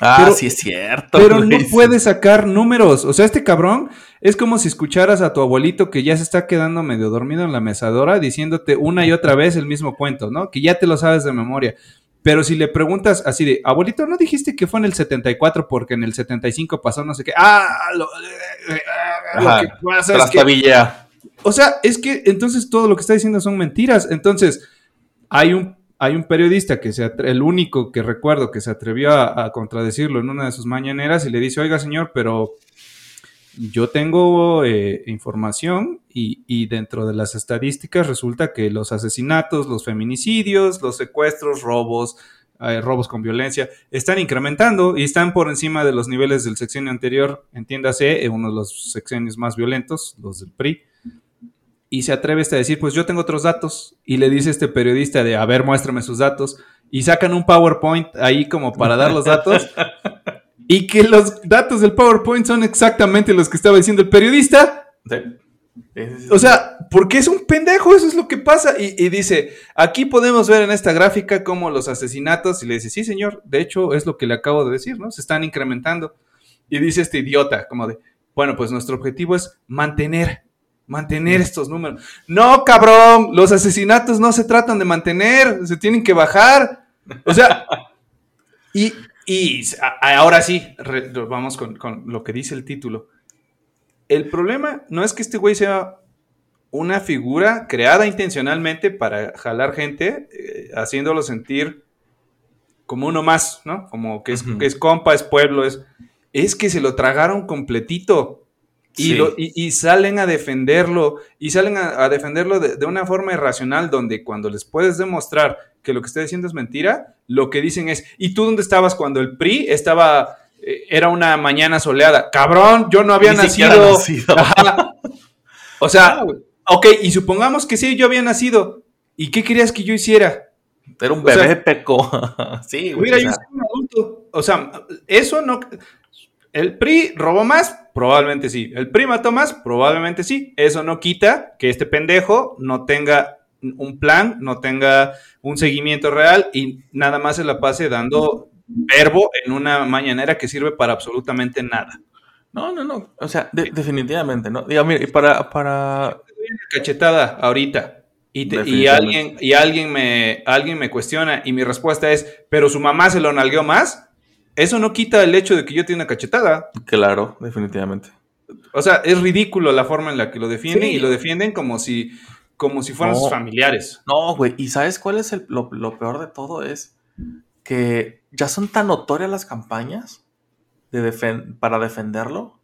A: Ah,
B: Pero-
A: sí es cierto.
B: Pero no puede sacar números. O sea, este cabrón es como si escucharas a tu abuelito que ya se está quedando medio dormido en la mesadora diciéndote una y otra vez el mismo cuento, ¿no? Que ya te lo sabes de memoria. Pero si le preguntas así de, abuelito, ¿no dijiste que fue en el 74 porque en el 75 pasó no sé qué? Ah, lo, eh, eh, lo que pasa es que o sea, es que entonces todo lo que está diciendo son mentiras. Entonces, hay un, hay un periodista que se atre- el único que recuerdo que se atrevió a, a contradecirlo en una de sus mañaneras y le dice, oiga señor, pero yo tengo eh, información y, y dentro de las estadísticas resulta que los asesinatos, los feminicidios, los secuestros, robos, eh, robos con violencia, están incrementando y están por encima de los niveles del sexenio anterior, entiéndase, eh, uno de los sexenios más violentos, los del PRI. Y se atreve este a decir, pues yo tengo otros datos. Y le dice este periodista de, a ver, muéstrame sus datos. Y sacan un PowerPoint ahí como para dar los datos. *laughs* y que los datos del PowerPoint son exactamente los que estaba diciendo el periodista.
A: Sí.
B: O sea, porque es un pendejo, eso es lo que pasa. Y, y dice, aquí podemos ver en esta gráfica cómo los asesinatos, y le dice, sí, señor, de hecho es lo que le acabo de decir, ¿no? Se están incrementando. Y dice este idiota, como de, bueno, pues nuestro objetivo es mantener, mantener estos números. No, cabrón, los asesinatos no se tratan de mantener, se tienen que bajar. O sea, y, y ahora sí, vamos con, con lo que dice el título. El problema no es que este güey sea una figura creada intencionalmente para jalar gente, eh, haciéndolo sentir como uno más, ¿no? Como que es,
A: Ujú.
B: que es compa, es pueblo, es... Es que se lo tragaron completito. Y,
A: Sí.
B: lo- y- y salen a defenderlo, y salen a, a defenderlo de, de una forma irracional, donde cuando les puedes demostrar que lo que está diciendo es mentira, lo que dicen es, ¿y tú dónde estabas cuando el PRI estaba, eh, era una mañana soleada? Cabrón, yo no había
A: Ni
B: nacido.
A: nacido.
B: O sea, ok, y supongamos que sí, yo había nacido. ¿Y qué querías que yo hiciera?
A: Era un
B: o
A: bebé
B: sea-
A: peco. *laughs* sí, o
B: yo sido un adulto. O sea, eso no. ¿El PRI robó más? Probablemente sí. ¿El PRI mató más? Probablemente sí. Eso no quita que este pendejo no tenga un plan, no tenga un seguimiento real y nada más se la pase dando verbo en una mañanera que sirve para absolutamente nada.
A: No, no, no. O sea, de- definitivamente, ¿no? Diga, mira, y para, para.
B: Cachetada ahorita. Y, te- y alguien, y alguien, me, alguien me cuestiona y mi respuesta es, pero su mamá se lo nalgueó más. Eso no quita el hecho de que yo tenga una cachetada.
A: Claro, definitivamente.
B: O sea, es ridículo la forma en la que lo defienden
A: Sí.
B: y lo defienden como si, como si fueran
A: No.
B: sus familiares.
A: No, güey, ¿y sabes cuál es el- lo, lo peor de todo? Es que ya son tan notorias las campañas de defen- para defenderlo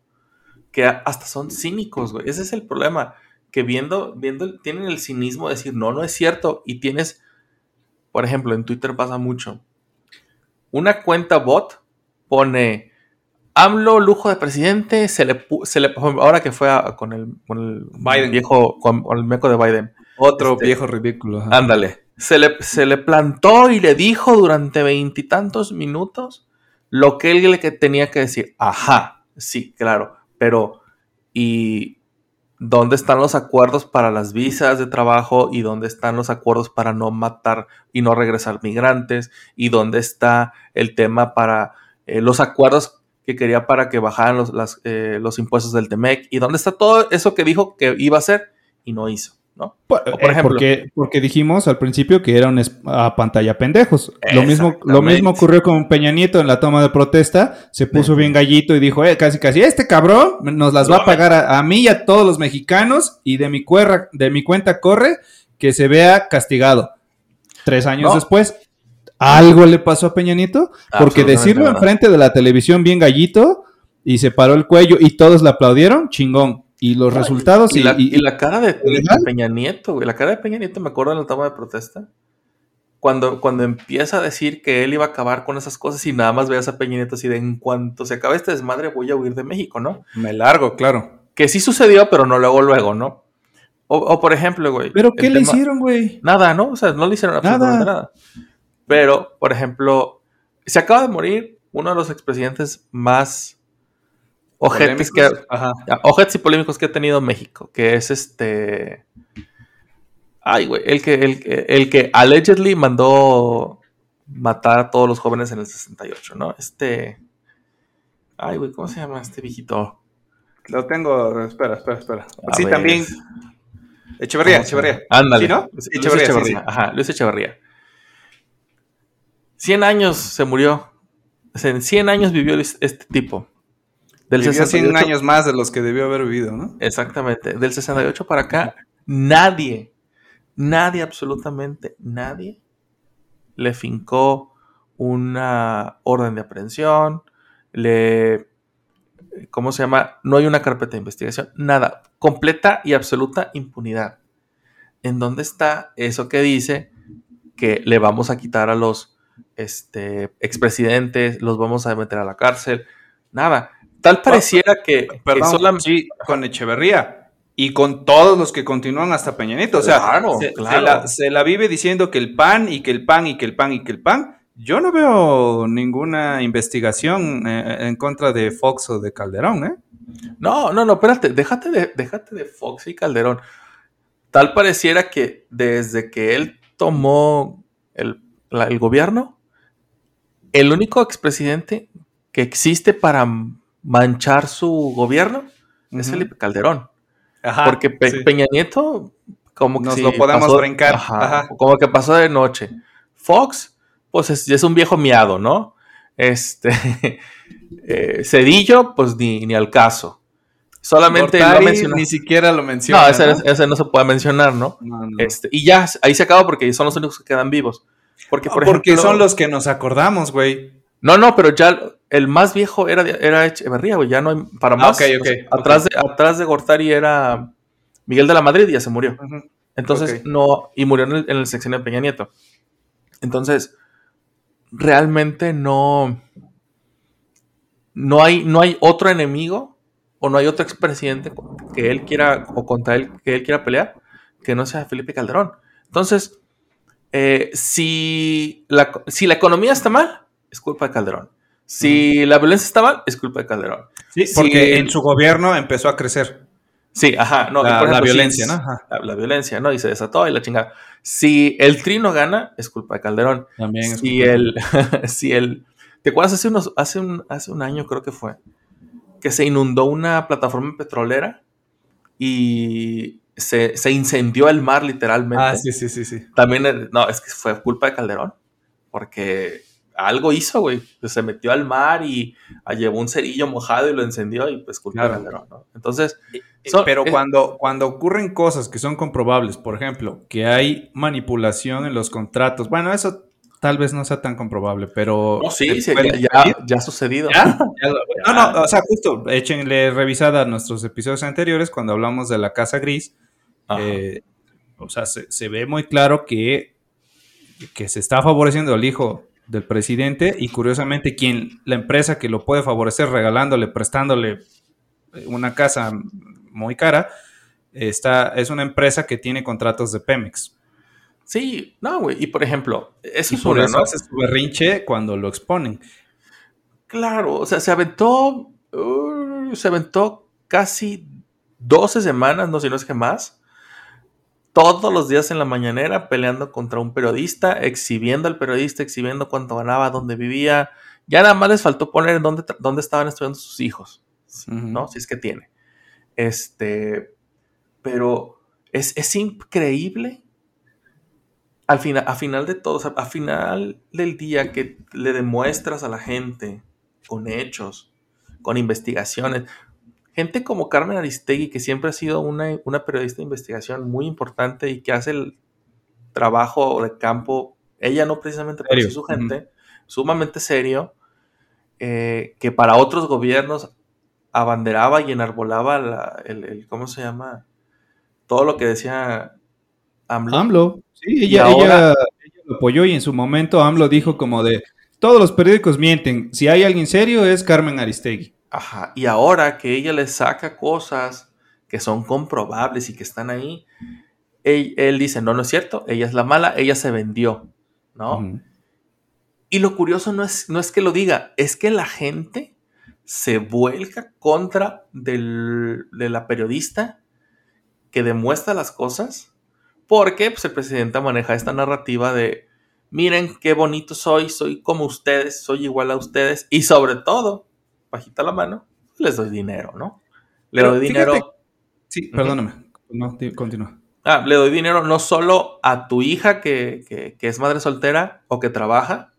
A: que hasta son cínicos, güey. Ese es el problema, que viendo, viendo, tienen el cinismo de decir, no, no es cierto, y tienes, por ejemplo, en Twitter pasa mucho, una cuenta bot pone... AMLO, lujo de presidente, se le, se le ahora que fue a- con el, con el
B: Biden.
A: viejo, con, con el meco de Biden,
B: Otro
A: Este-
B: viejo ridículo. ajá.
A: Ándale. Se le, se le plantó y le dijo durante veintitantos minutos lo que él le que tenía que decir. Ajá, sí, claro. Pero, ¿y dónde están los acuerdos para las visas de trabajo? ¿Y dónde están los acuerdos para no matar y no regresar migrantes? ¿Y dónde está el tema para eh, los acuerdos que quería para que bajaran los, las, eh, los impuestos del TEMEC? ¿Y dónde está todo eso que dijo que iba a hacer y no hizo? ¿no?
C: Por, eh,
A: ejemplo-
C: porque, porque dijimos al principio que era una pantalla pendejos. Lo mismo, lo mismo ocurrió con Peña Nieto en la toma de protesta. Se puso bien gallito y dijo, eh, casi casi, este cabrón nos las va a pagar a, a mí y a todos los mexicanos y de mi, cuerra, de mi cuenta corre que se vea castigado. Tres años
A: No.
C: después, ¿algo le pasó a Peña Nieto? Porque decirlo
A: nada.
C: enfrente de la televisión bien gallito y se paró el cuello y todos le aplaudieron, chingón. Y los resultados
A: y,
C: y,
A: la,
C: y-
A: y la cara de, de. Peña Nieto, güey. La cara de Peña Nieto, me acuerdo en la toma de protesta. Cuando, cuando empieza a decir que él iba a acabar con esas cosas y nada más veas a Peña Nieto así de en cuanto se acabe este desmadre voy a huir de México, ¿no?
B: Me largo, claro.
A: Que sí sucedió, pero no luego, luego, ¿no? O, o por ejemplo, güey.
C: ¿Pero qué le hicieron, güey?
A: Nada, ¿no? O sea, no le hicieron absolutamente nada. Pero, por ejemplo, se acaba de morir uno de los expresidentes más ojetes que.
B: Ajá.
A: Ah, Ojetes y polémicos que ha tenido México, que es este. Ay, güey, el que, el, el que allegedly mandó matar a todos los jóvenes en el 68, ¿no? Este. Ay, güey, ¿cómo se llama este viejito?
B: Lo tengo. Espera, espera, espera.
A: A
B: sí,
A: ver.
B: también. Echeverría,
A: ¿Cómo se llama?
B: Echeverría.
A: Ándale.
B: ¿Sí, no?
A: Luis
B: Echeverría, sí,
A: Echeverría.
B: sí.
A: Ajá, Luis Echeverría. 100 años se murió. En 100 años vivió este tipo. Del
B: Vivió 100
A: 68
B: años más de los que debió haber vivido, ¿no?
A: Exactamente. Del 68 para acá, nadie, nadie, absolutamente nadie, le fincó una orden de aprehensión, le... ¿Cómo se llama? No hay una carpeta de investigación, nada. Completa y absoluta impunidad. ¿En dónde está eso que dice que le vamos a quitar a los este, expresidentes, los vamos a meter a la cárcel? Nada. Tal pareciera que, que
B: Perdón,
A: solam-
B: sí, con Echeverría. Y con todos los que continúan hasta Peña Nieto. O sea,
A: Claro,
B: se,
A: claro.
B: se la, se la vive diciendo que el pan y que el pan y que el pan y que el pan. Yo no veo ninguna investigación eh, en contra de Fox o de Calderón, ¿eh?
A: No, no, no, espérate, déjate de, déjate de Fox y Calderón. Tal pareciera que desde que él tomó el, la- el gobierno, el único expresidente que existe para manchar su gobierno es. Felipe Calderón.
B: Ajá.
A: porque Pe-
B: sí.
A: Peña Nieto, como que
B: Nos lo podemos
A: pasó-
B: brincar,
A: ajá,
B: ajá.
A: como que pasó de noche. Fox, pues es, es un viejo miado, ¿no? Este. *laughs* eh, Cedillo, pues ni, ni al caso. Solamente
B: Gortari
A: lo
B: ni siquiera lo menciona.
A: No, ese, ese no se puede mencionar, ¿no?
B: No, no.
A: Este, y ya, ahí se acaba porque son los únicos que quedan vivos. Porque, por
B: Porque
A: ejemplo-
B: son los que nos acordamos, güey.
A: No, no, pero ya el más viejo era, era Echeverría, güey. Ya no hay para
B: Ah,
A: más. O sea, atrás, de, atrás de Gortari era Miguel de la Madrid y ya se murió. Entonces, no, y murió en el, en el sexenio de Peña Nieto. Entonces, realmente no, no hay, no hay otro enemigo o no hay otro expresidente que él quiera, o contra él, que él quiera pelear, que no sea Felipe Calderón. Entonces, eh, si, la, si la economía está mal, es culpa de Calderón. Si la violencia está mal, es culpa de Calderón.
B: Sí, porque en su gobierno empezó a crecer
A: Sí, ajá. No,
B: la,
A: si-
B: violencia, ¿no? Ajá.
A: la, la violencia, ¿no? Y se desató y la chingada. Si el trino gana, es culpa de Calderón.
B: También es
A: Si
B: culpa.
A: el, *laughs* si el, ¿te acuerdas hace unos, hace un, hace un año creo que fue, que se inundó una plataforma petrolera y se, se incendió el mar literalmente.
B: Ah, sí, sí, sí, sí.
A: También, eh, no, es que fue culpa de Calderón, porque algo hizo, güey. Pues se metió al mar y llevó un cerillo mojado y lo encendió y pues culpa de. Calderón, ¿no? Entonces,
B: Eh,
A: Son-
B: Pero
A: eh,
B: cuando, cuando ocurren cosas que son comprobables, por ejemplo, que hay manipulación en los contratos, bueno, eso tal vez no sea tan comprobable, pero...
A: no, sí,
B: ¿se
A: sí, ya, ya, ya ha sucedido.
B: ¿Ya? *laughs* Ya lo- No, no, o sea, justo, échenle revisada a nuestros episodios anteriores cuando hablamos de la Casa Gris. Eh, o sea, se, se ve muy claro que, que se está favoreciendo al hijo del presidente y curiosamente quien la empresa que lo puede favorecer regalándole, prestándole eh, una casa muy cara, está, es una empresa que tiene contratos de Pemex.
A: Sí, no, güey. Y por ejemplo, eso
B: Y
A: es
B: por eso
A: ¿no?
B: hace su berrinche cuando lo exponen.
A: Claro, o sea, se aventó, uh, se aventó casi 12 semanas, no sé si no es que más, todos los días en la mañanera peleando contra un periodista, exhibiendo al periodista, exhibiendo cuánto ganaba, dónde vivía. Ya nada más les faltó poner dónde, dónde estaban estudiando sus hijos. ¿no? Si es que tiene. Este, pero es, es increíble al final, a final de todo, o sea, a final del día que le demuestras a la gente con hechos, con investigaciones, gente como Carmen Aristegui, que siempre ha sido una, una periodista de investigación muy importante y que hace el trabajo de campo, ella no precisamente, pero sí su gente, sumamente serio, eh, que para otros gobiernos abanderaba y enarbolaba la- el, el- ¿cómo se llama? Todo lo que decía AMLO.
C: AMLO. Sí, ella,
A: ahora-
C: ella- ella lo apoyó y en su momento AMLO dijo como de, todos los periódicos mienten, si hay alguien serio es Carmen Aristegui.
A: Ajá, y ahora que ella le saca cosas que son comprobables y que están ahí, él, él dice, no, no es cierto, ella es la mala, ella se vendió, ¿no? Y lo curioso no es, no es que lo diga, es que la gente se vuelca contra del- de la periodista que demuestra las cosas, porque pues, el presidente maneja esta narrativa de, miren qué bonito soy, soy como ustedes, soy igual a ustedes, y sobre todo, bajita la mano, les doy dinero, ¿no? Le
B: Pero
A: doy
B: fíjate-
A: dinero...
B: Sí, perdóname. No, continúa.
A: Ah, le doy dinero no solo a tu hija que, que- que es madre soltera o que trabaja,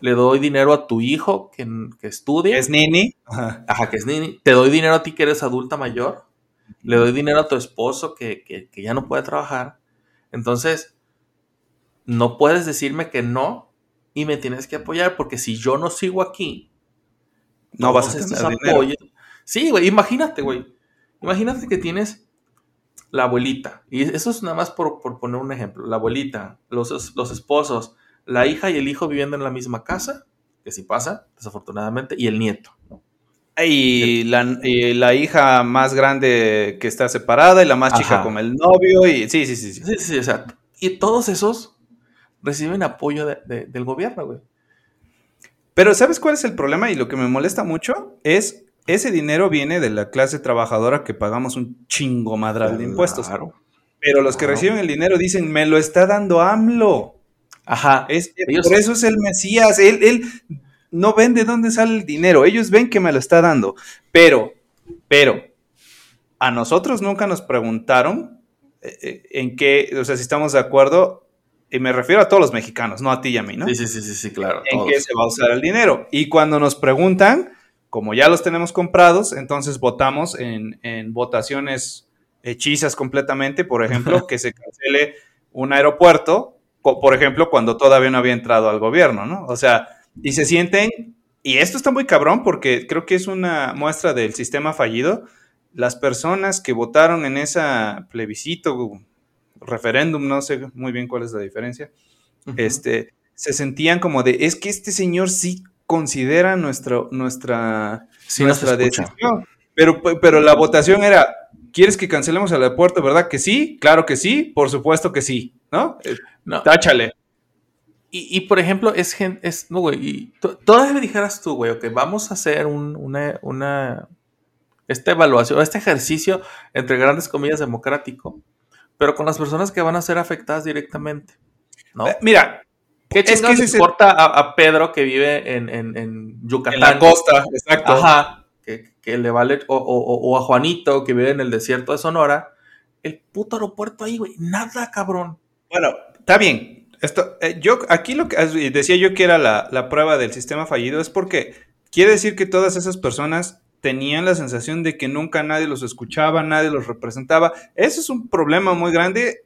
A: le doy dinero a tu hijo que, que estudia,
B: ¿Es Nini? Ajá.
A: ajá, que es nini, te doy dinero a ti que eres adulta mayor, le doy dinero a tu esposo que ya no puede trabajar. Entonces, no puedes decirme que no y me tienes que apoyar porque si yo no sigo aquí,
B: No vas a tener dinero.
A: Sí, güey, imagínate, güey. Imagínate que tienes la abuelita, y eso es nada más por, por poner un ejemplo, la abuelita, los, los esposos, la hija y el hijo viviendo en la misma casa, que sí pasa, desafortunadamente, y el nieto. ¿no?
B: Y la, y la hija más grande que está separada y la más chica con el novio y sí, sí, sí, sí.
A: Sí, sí, sí, o sea, y todos esos reciben apoyo de- de- del gobierno, güey.
B: Pero ¿sabes cuál es el problema? Y lo que me molesta mucho es ese dinero viene de la clase trabajadora que pagamos un chingo madral de impuestos.
A: Claro.
B: Pero los que
A: Claro.
B: reciben el dinero dicen, me lo está dando AMLO.
A: Ajá.
B: Es,
A: Ellos-
B: por eso es el Mesías. Él, él no ven de dónde sale el dinero. Ellos ven que me lo está dando. Pero, pero, a nosotros nunca nos preguntaron eh, eh, en qué, o sea, si estamos de acuerdo, y me refiero a todos los mexicanos, no a ti y a mí, ¿no?
A: Sí, sí, sí, sí, sí, claro.
B: en
A: todos.
B: qué se va a usar el dinero. Y cuando nos preguntan, como ya los tenemos comprados, entonces votamos en, en votaciones hechizas completamente. Por ejemplo, *laughs* que se cancele un aeropuerto, por ejemplo, cuando todavía no había entrado al gobierno, ¿no? O sea, y se sienten, y esto está muy cabrón porque creo que es una muestra del sistema fallido. Las personas que votaron en esa plebiscito, referéndum, no sé muy bien cuál es la diferencia, este, se sentían como de, es que este señor sí considera nuestro, nuestra,
A: Sí,
B: nuestra decisión. Pero, pero la votación era, ¿quieres que cancelemos el aeropuerto, verdad que sí? Claro que sí, por supuesto que sí, ¿no? Eh,
A: No,
B: Táchale.
A: Y, y, por ejemplo, es gente, es, no, güey, y to- todavía me dijeras tú, güey, ok, vamos a hacer un- una, una, esta evaluación, este ejercicio, entre grandes comillas, democrático, pero con las personas que van a ser afectadas directamente, ¿no?
B: Eh, mira,
A: ¿Qué
B: es que el-
A: importa a, a Pedro que vive en, en, en Yucatán?
B: en la costa, exacto.
A: Ajá, que, que le vale, o, o- o a Juanito que vive en el desierto de Sonora, el puto aeropuerto ahí, güey. Nada, cabrón.
B: Bueno, está bien. Esto, eh, yo aquí lo que decía yo que era la, la prueba del sistema fallido es porque quiere decir que todas esas personas tenían la sensación de que nunca nadie los escuchaba, nadie los representaba. Ese es un problema muy grande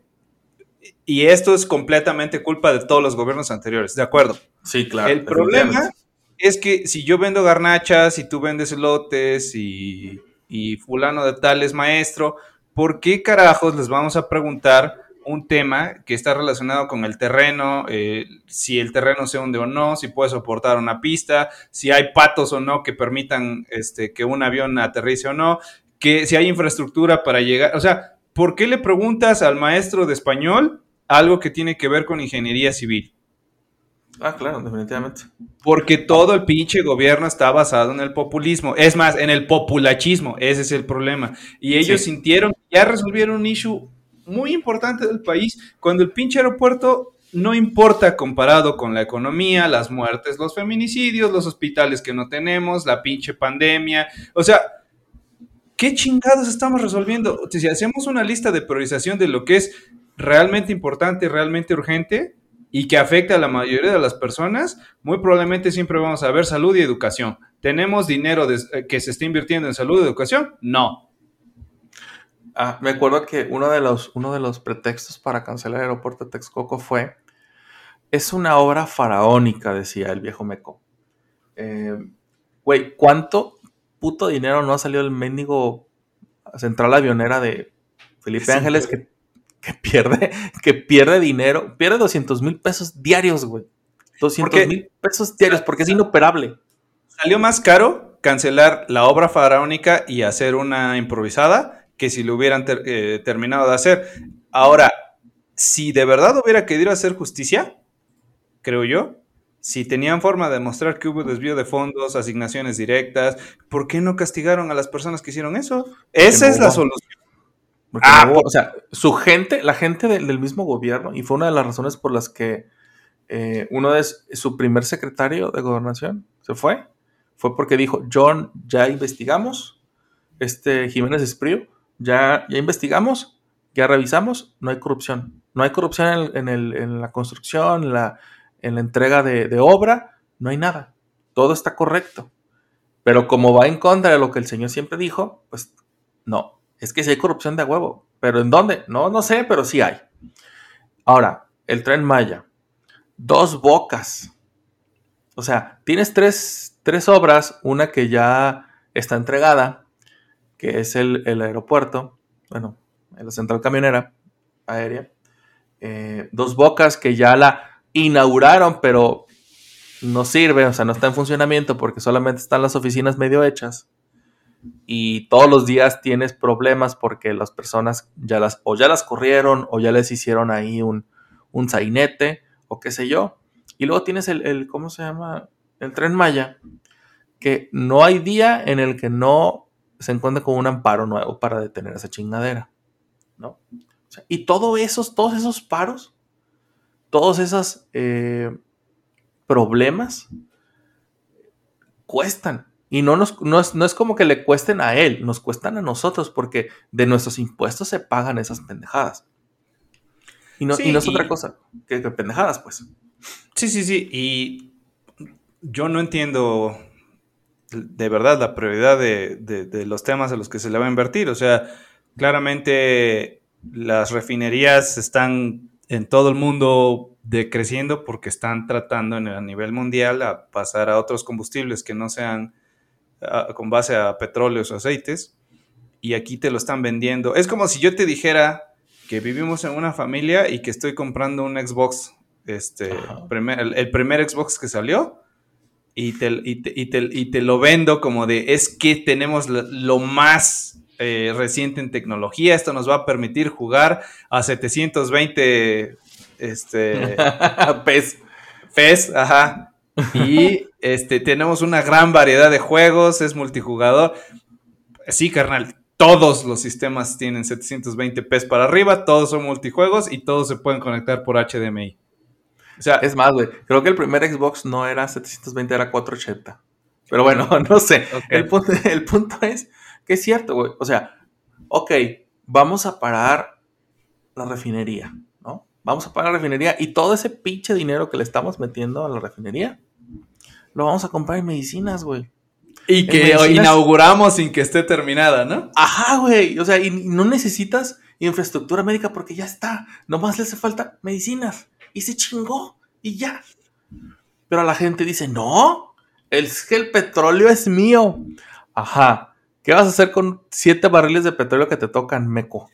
B: y esto es completamente culpa de todos los gobiernos anteriores, ¿de acuerdo?
A: Sí, claro.
B: El problema es que si yo vendo garnachas y tú vendes elotes y, y fulano de tal es maestro, ¿por qué carajos les vamos a preguntar un tema que está relacionado con el terreno, eh, si el terreno se hunde o no, si puede soportar una pista, si hay patos o no que permitan este, que un avión aterrice o no, que si hay infraestructura para llegar, o sea, ¿por qué le preguntas al maestro de español algo que tiene que ver con ingeniería civil?
A: Ah, claro, definitivamente.
B: Porque todo el pinche gobierno está basado en el populismo. Es más, en el populachismo. Ese es el problema. Y ellos
A: Sí.
B: sintieron que ya resolvieron un issue muy importante del país cuando el pinche aeropuerto no importa comparado con la economía, las muertes, los feminicidios, los hospitales que no tenemos, la pinche pandemia. O sea, ¿qué chingados estamos resolviendo? Si hacemos una lista de priorización de lo que es realmente importante, realmente urgente y que afecta a la mayoría de las personas, muy probablemente siempre vamos a ver salud y educación. ¿Tenemos dinero eh, que se está invirtiendo en salud y educación? No.
A: Ah, me acuerdo que uno de los, uno de los pretextos para cancelar el aeropuerto de Texcoco fue, es una obra faraónica, decía el viejo Meco. Eh, Güey, ¿cuánto puto dinero no ha salido el mendigo central avionera de Felipe
B: Sí,
A: Ángeles que, que pierde, que pierde dinero, pierde 200 mil pesos diarios, güey. 200
B: Porque-
A: mil pesos diarios, porque es inoperable.
B: Salió más caro cancelar la obra faraónica y hacer una improvisada que si lo hubieran ter- eh, terminado de hacer. Ahora, si de verdad hubiera querido hacer justicia, creo yo, si tenían forma de demostrar que hubo desvío de fondos, asignaciones directas, ¿por qué no castigaron a las personas que hicieron eso? Esa
A: no
B: es la solución.
A: Porque
B: Ah,
A: no hubo- o sea, su gente, la gente del, del mismo gobierno, y fue una de las razones por las que eh, uno de su primer secretario de gobernación se fue, fue porque dijo, John, ya investigamos, este Jiménez Espriu, ya, ya investigamos, ya revisamos, no hay corrupción. No hay corrupción en, la construcción, en la, en la entrega de, obra, no hay nada. Todo está correcto. Pero como va en contra de lo que el señor siempre dijo, pues no. Es que sí hay corrupción de huevo. ¿Pero en dónde? No, no sé, pero sí hay. Ahora, el tren Maya. Dos bocas. O sea, tienes tres obras. Una que ya está entregada, que es el, el aeropuerto. Bueno, la central camionera aérea. Eh, dos bocas que ya la inauguraron, pero no sirve, o sea, no está en funcionamiento porque solamente están las oficinas medio hechas y todos los días tienes problemas porque las personas ya las o ya las corrieron o ya les hicieron ahí un, un sainete o qué sé yo. Y luego tienes el, el, ¿cómo se llama? El tren Maya, que no hay día en el que no se encuentre con un amparo nuevo para detener esa chingadera, ¿no? O sea, y todos esos, todos esos paros, todos esos eh, problemas cuestan. Y no, nos, no, es, no es como que le cuesten a él, nos cuestan a nosotros porque de nuestros impuestos se pagan esas pendejadas. Y no,
B: Sí,
A: y no es
B: y-
A: otra cosa que, que pendejadas, pues.
B: Sí, sí, sí. Y yo no entiendo de verdad la prioridad de, de- de los temas a los que se le va a invertir. O sea, claramente las refinerías están en todo el mundo decreciendo porque están tratando en- a nivel mundial a pasar a otros combustibles que no sean con base a petróleos o aceites. Y aquí te lo están vendiendo. Es como si yo te dijera que vivimos en una familia y que estoy comprando un Xbox, este,
A: Ajá.
B: primer- el, el primer Xbox que salió, y te, y te- y te- y te lo vendo como de, es que tenemos lo, más eh, reciente en tecnología, esto nos va a permitir jugar a 720 este. *laughs* FES, ajá. Y este, tenemos una gran variedad de juegos, es multijugador. Sí, carnal, todos los sistemas tienen 720 p para arriba, todos son multijuegos y todos se pueden conectar por HDMI. O sea,
A: Es más, güey. Creo que el primer Xbox no era 720, era 480. Pero bueno, *laughs* no sé. El, punto, *laughs* el punto es que es cierto, güey. O sea, ok, vamos a parar la refinería, ¿no? Vamos a parar la refinería y todo ese pinche dinero que le estamos metiendo a la refinería, lo vamos a comprar en medicinas, güey.
B: Y que
A: medicinas-
B: inauguramos sin que esté terminada, ¿no?
A: Ajá, güey. O sea, y no necesitas infraestructura médica porque ya está. Nomás le hace falta medicinas. Y se chingó. Y ya. Pero la gente dice, no, es que el petróleo es mío. Ajá. ¿Qué vas a hacer con siete barriles de petróleo que te tocan, meco?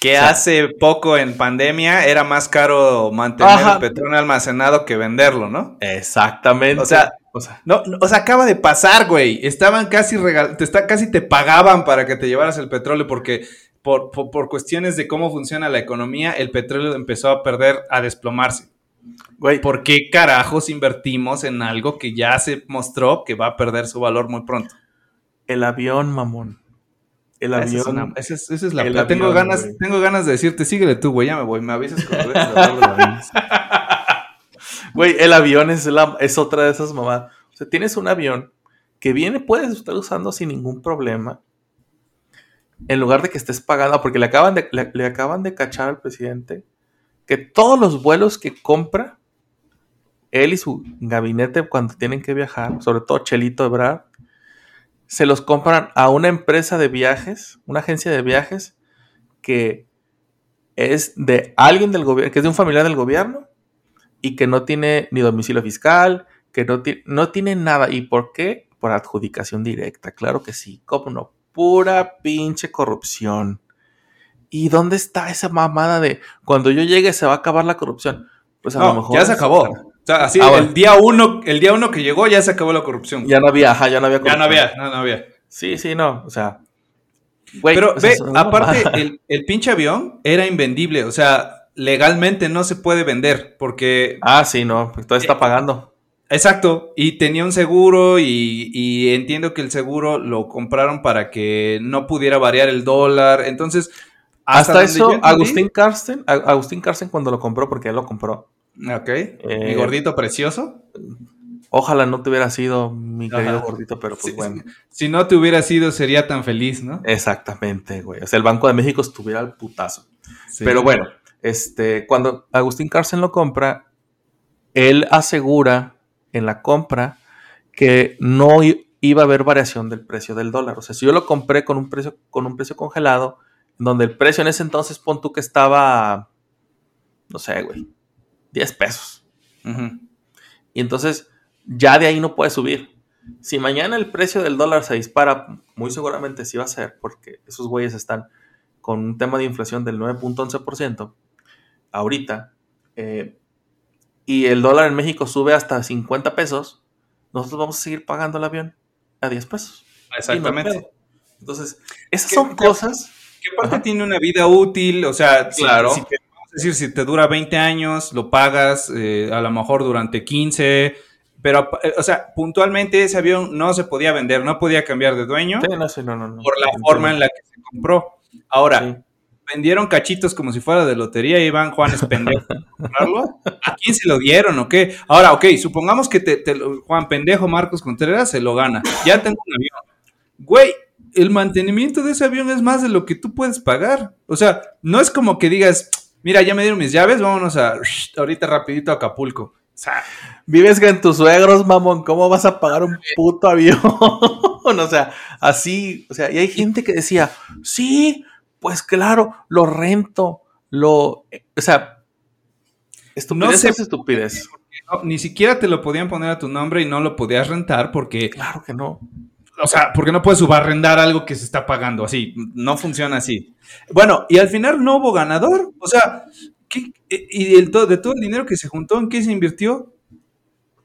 B: Que
A: O sea-
B: hace poco en pandemia era más caro mantener
A: Ajá.
B: el petróleo almacenado que venderlo, ¿no?
A: Exactamente.
B: O sea,
A: o sea,
B: No, no, o sea, acaba de pasar, güey. Estaban casi regal te está, casi te pagaban para que te llevaras el petróleo porque por, por, por cuestiones de cómo funciona la economía, el petróleo empezó a perder, a desplomarse.
A: güey,
B: ¿Por qué carajos invertimos en algo que ya se mostró que va a perder su valor muy pronto?
A: el avión, mamón. El
B: Esa
A: avión.
B: es, una- esa es- esa es la pla- tengo
A: avión,
B: ganas,
A: güey.
B: tengo ganas de decirte, síguele tú, güey, ya me voy, me avisas cuando. *laughs*
A: Güey, el avión es, la, es otra de esas mamadas. O sea, tienes un avión que viene, puedes estar usando sin ningún problema. En lugar de que estés pagando, porque le acaban de, le, acaban de cachar al presidente que todos los vuelos que compra él y su gabinete cuando tienen que viajar, sobre todo Chelito Ebrard, se los compran a una empresa de viajes, una agencia de viajes que es de alguien del gobierno, que es de un familiar del gobierno y que no tiene ni domicilio fiscal, que no, no tiene nada. ¿Y por qué? Por adjudicación directa, claro que sí, cómo no, pura pinche corrupción. ¿Y dónde está esa mamada de cuando yo llegue se va a acabar la corrupción? Pues a lo mejor
B: ya se acabó. O sea, así,
A: Ah, bueno.
B: el día uno, el día uno que llegó ya se acabó la corrupción.
A: Ya no había, ajá, ya no había
B: Ya no
A: corrupción.
B: había, no, no había.
A: Sí, sí, no, o sea. güey,
B: Pero
A: o sea,
B: ve, aparte, el, el pinche avión era invendible. O sea, legalmente no se puede vender porque...
A: Ah, sí, no, pues todo está pagando.
B: Exacto, y tenía un seguro y, y entiendo que el seguro lo compraron para que no pudiera variar el dólar. Entonces,
A: Hasta, eso, Agustín Carsten, Agustín Carsten cuando lo compró, porque él lo compró.
B: Ok,
A: Eh,
B: mi gordito precioso.
A: Ojalá no te hubiera sido mi querido gordito, pero pues bueno.
B: Si no te hubiera sido, sería tan feliz, ¿no?
A: Exactamente, güey. O sea, el Banco de México estuviera al putazo.
B: Sí.
A: Pero bueno, este, cuando Agustín Carsten lo compra, él asegura en la compra que no iba a haber variación del precio del dólar. O sea, si yo lo compré con un precio, con un precio congelado, donde el precio en ese entonces, pon tú que estaba, no sé, güey, 10 pesos. Y entonces ya de ahí no puede subir. Si mañana el precio del dólar se dispara, muy seguramente sí va a ser, porque esos güeyes están con un tema de inflación del 9.11% ahorita, eh, y el dólar en México sube hasta 50 pesos, nosotros vamos a seguir pagando el avión a 10 pesos.
B: Exactamente.
A: Entonces, esas
B: ¿Qué-
A: son
B: qué-
A: cosas.
B: Que aparte
A: Ajá.
B: tiene una vida útil, o sea,
A: Claro.
B: si, te, decir, si te dura 20 años, lo pagas eh, a lo mejor durante 15, pero, eh, o sea, puntualmente ese avión no se podía vender, no podía cambiar de dueño
A: Sí, no, sí, no, no, no.
B: por la forma en la que se compró. Ahora,
A: Sí.
B: Vendieron cachitos como si fuera de lotería y Iván Juanes pendejo a. ¿A quién se lo dieron o qué? Ahora, ok, supongamos que te, te Juan pendejo Marcos Contreras se lo gana. Ya tengo un avión. Güey, el mantenimiento de ese avión es más de lo que tú puedes pagar. O sea, no es como que digas, mira, ya me dieron mis llaves, vámonos a *laughs* ahorita rapidito a Acapulco. O sea,
A: Vives en tus suegros, mamón. ¿Cómo vas a pagar un puto avión? *laughs* o sea, así. O sea, y hay gente que decía, sí, pues claro, lo rento. Lo. O sea, estupidez
B: No sé-
A: es estupidez.
B: no, ni siquiera te lo podían poner a tu nombre y no lo podías rentar porque
A: Claro que no.
B: O sea, porque no puedes subarrendar algo que se está pagando así. No funciona así. Bueno, y al final no hubo ganador. O sea, ¿qué- ¿y el to- de todo el dinero que se juntó, en qué se invirtió?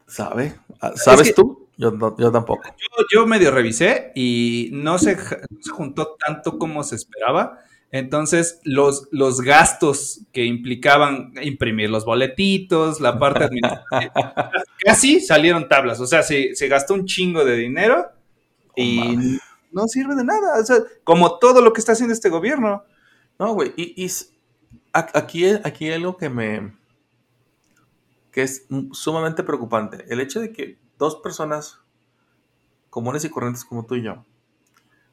A: ¿Sabe? Ah, ¿Sabes
B: que-
A: tú? Yo, no- yo tampoco.
B: Yo, yo medio revisé y no se, no se juntó tanto como se esperaba. Entonces, los, los gastos que implicaban imprimir los boletitos, la parte administrativa, *laughs* casi salieron tablas. O sea, se, se gastó un chingo de dinero y no sirve de nada. O sea, como todo lo que está haciendo este gobierno.
A: No, güey. Y, y aquí, aquí hay algo que me. que es sumamente preocupante. El hecho de que dos personas comunes y corrientes como tú y yo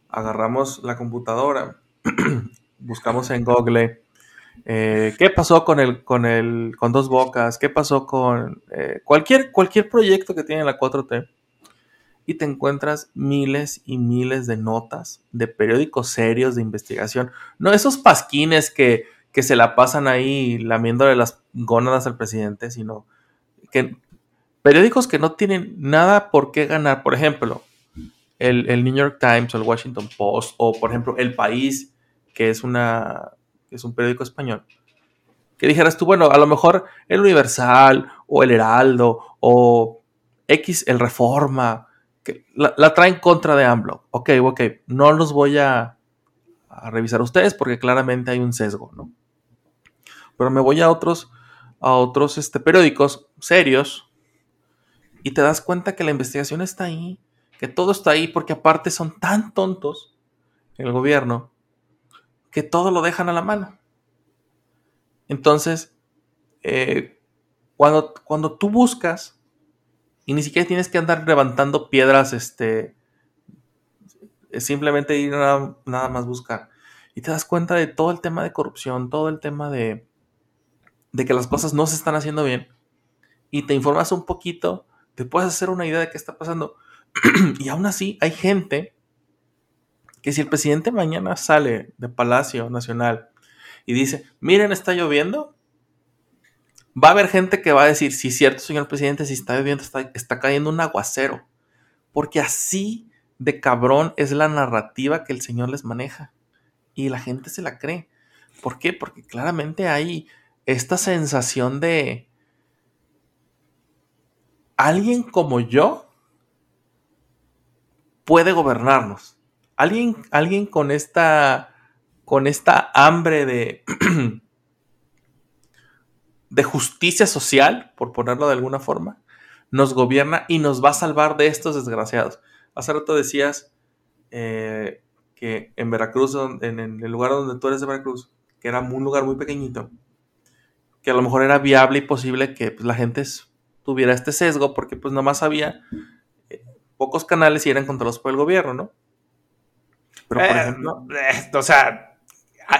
A: agarramos la computadora, *clears throat* buscamos en Google eh, qué pasó con el, con el, con dos bocas, qué pasó con eh, cualquier, cualquier proyecto que tiene la 4T, y te encuentras miles y miles de notas de periódicos serios de investigación. No esos pasquines que, que se la pasan ahí lamiéndole las gónadas al presidente, sino que periódicos que no tienen nada por qué ganar. Por ejemplo, el, el New York Times o el Washington Post, o por ejemplo, El País, que es una es un periódico español, que dijeras tú, bueno, a lo mejor el Universal o el Heraldo o X, el Reforma, que la, la traen contra de AMLO. Ok, ok, no los voy a, a revisar ustedes porque claramente hay un sesgo, ¿no? Pero me voy a otros, a otros este, periódicos serios y te das cuenta que la investigación está ahí, que todo está ahí porque aparte son tan tontos en el gobierno que todo lo dejan a la mano. Entonces, eh, cuando, cuando tú buscas, y ni siquiera tienes que andar levantando piedras, este, es simplemente ir nada, nada más buscar. Y te das cuenta de todo el tema de corrupción, todo el tema de, de que las cosas no se están haciendo bien. Y te informas un poquito, te puedes hacer una idea de qué está pasando. *clears throat* y aún así hay gente que si el presidente mañana sale de Palacio Nacional y dice, miren, está lloviendo, va a haber gente que va a decir, sí, cierto, señor presidente, si está lloviendo, está, está cayendo un aguacero. Porque así de cabrón es la narrativa que el señor les maneja. Y la gente se la cree. ¿Por qué? Porque claramente hay esta sensación de alguien como yo puede gobernarnos. Alguien, alguien con esta con esta hambre de *clears throat* de justicia social, por ponerlo de alguna forma, nos gobierna y nos va a salvar de estos desgraciados. Hace rato decías eh, que en Veracruz, en el lugar donde tú eres de Veracruz, que era un lugar muy pequeñito, que a lo mejor era viable y posible que pues, la gente tuviera este sesgo porque pues nomás había eh, pocos canales y eran controlados por el gobierno, ¿no? Pero por
B: Eh,
A: ejemplo...
B: eh, o sea,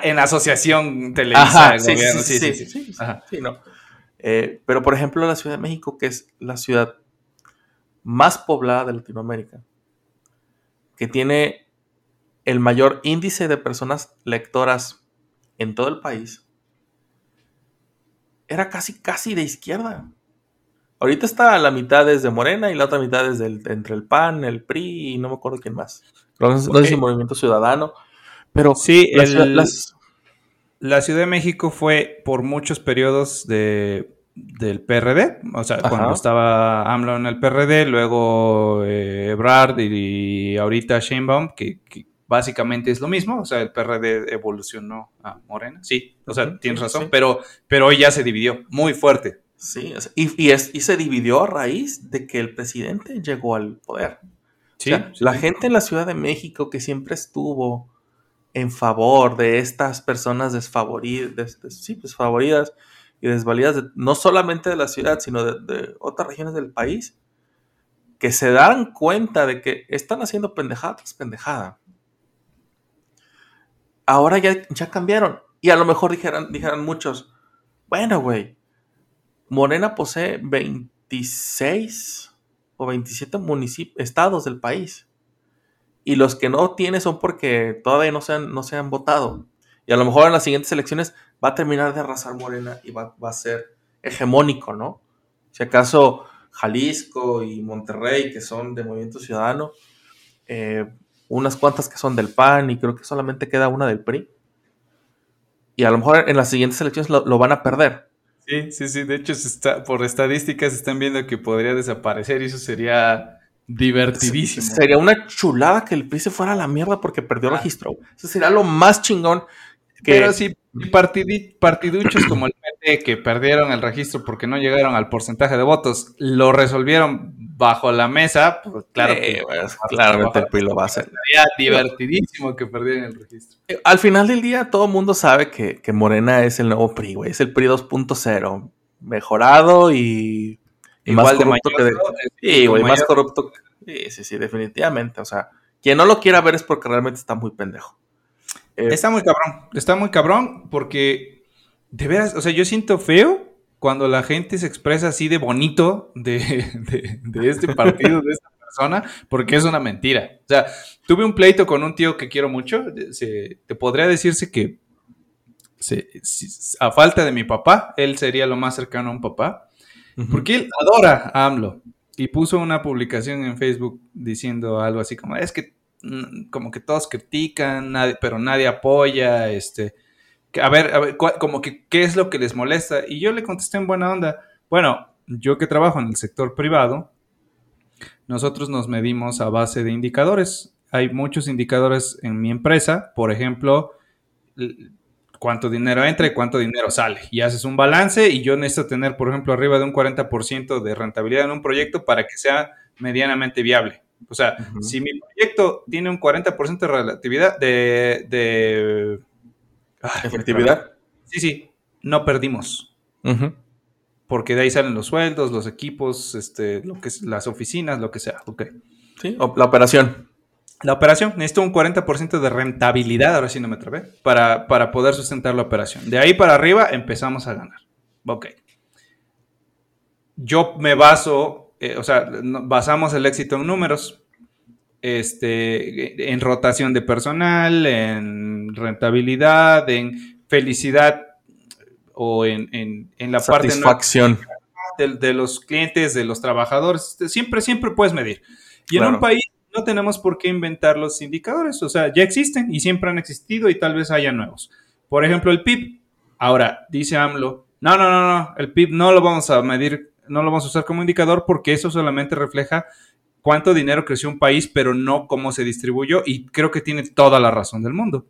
B: en asociación Televisa,
A: sí,
B: gobierno,
A: sí, sí, sí, sí, sí,
B: Ajá.
A: sí, no. Eh, pero por ejemplo la Ciudad de México, que es la ciudad más poblada de Latinoamérica, que tiene el mayor índice de personas lectoras en todo el país, era casi, casi de izquierda. Ahorita está la mitad desde Morena y la otra mitad desde el- entre el PAN, el PRI y no me acuerdo quién más. No, sé- no sé si
B: Ok.
A: Movimiento Ciudadano. Pero
B: Sí,
A: la ciudad-
B: el-
A: las-
B: La Ciudad de México fue por muchos periodos de, del PRD, o sea,
A: Ajá.
B: cuando estaba AMLO en el PRD, luego eh, Ebrard y, ahorita Sheinbaum, que, que básicamente es lo mismo, o sea, el PRD evolucionó a Morena, sí, o sea, tienes razón,
A: sí.
B: pero, pero hoy ya se dividió muy fuerte.
A: Sí, y, y es- y se dividió a raíz de que el presidente llegó al poder.
B: Sí,
A: o sea,
B: sí,
A: la
B: sí.
A: gente en la Ciudad de México que siempre estuvo en favor de estas personas desfavoridas, des- des- sí, desfavoridas y desvalidas, de- no solamente de la ciudad, sino de, de otras regiones del país, que se dan cuenta de que están haciendo pendejada tras pendejada. Ahora ya, ya cambiaron. Y a lo mejor dijeran, dijeran muchos, bueno, güey, Morena posee 26 o 27 municipios, estados del país. Y los que no tiene son porque todavía no se han, no se han votado. Y a lo mejor en las siguientes elecciones va a terminar de arrasar Morena y va, va a ser hegemónico, ¿no? Si acaso Jalisco y Monterrey, que son de Movimiento Ciudadano, eh, unas cuantas que son del PAN y creo que solamente queda una del PRI. Y a lo mejor en las siguientes elecciones lo van a perder.
B: Sí, sí, sí. De hecho, se está, por estadísticas están viendo que podría desaparecer y eso sería divertidísimo.
A: Sería una chulada que el PRI se fuera a la mierda porque perdió registro. Eso sería lo más chingón. Que,
B: Pero si partiduchos como el que perdieron el registro porque no llegaron al porcentaje de votos, lo resolvieron bajo la mesa, pues claro
A: Eh,
B: que
A: pues, claramente el PRI lo va a hacer.
B: sería divertidísimo que perdieran el registro.
A: Al final del día, todo el mundo sabe que, que Morena es el nuevo PRI, güey. Es el PRI 2.0. Mejorado y, y más
B: Igual de
A: corrupto que de. Sí, güey, más
B: mayor-
A: corrupto. que- Sí, sí, sí, definitivamente. O sea, quien no lo quiera ver es porque realmente está muy pendejo. Eh,
B: Está muy cabrón, está muy cabrón porque de veras, o sea, yo siento feo cuando la gente se expresa así de bonito de, *laughs* de- de este partido, de esta persona, porque es una mentira. O sea, tuve un pleito con un tío que quiero mucho, se- te podría decirse que se- a falta de mi papá, él sería lo más cercano a un papá, porque él adora a AMLO. Y puso una publicación en Facebook diciendo algo así como, es que mm, como que todos critican, nadie- pero nadie apoya, este, a ver, a ver, como que qué es lo que les molesta. Y yo le contesté en buena onda, bueno, yo que trabajo en el sector privado, nosotros nos medimos a base de indicadores. Hay muchos indicadores en mi empresa, por ejemplo, cuánto dinero entra y cuánto dinero sale. Y haces un balance y yo necesito tener, por ejemplo, arriba de un 40% de rentabilidad en un proyecto para que sea medianamente viable. O sea, si mi proyecto tiene un 40% de relatividad de... de Ah,
A: Efectividad.
B: Sí, sí, no perdimos. Porque de ahí salen los sueldos, los equipos, este, lo que es, las oficinas, lo que sea. Ok.
A: Sí, o la operación.
B: La operación, necesito un 40% de rentabilidad, ahora sí no me trabé, para, para poder sustentar la operación. De ahí para arriba empezamos a ganar. Ok. Yo me baso, eh, o sea, basamos el éxito en números, este, en rotación de personal, en rentabilidad, en felicidad o en, en- en la parte
A: Satisfacción.
B: de, de los clientes, de los trabajadores. Siempre, siempre puedes medir. Y en
A: Claro.
B: un país no tenemos por qué inventar los indicadores. O sea, ya existen y siempre han existido y tal vez haya nuevos. Por ejemplo, el PIB. Ahora, dice AMLO, no, no, no, no, el PIB no lo vamos a medir, no lo vamos a usar como indicador porque eso solamente refleja cuánto dinero creció un país, pero no cómo se distribuyó. Y creo que tiene toda la razón del mundo.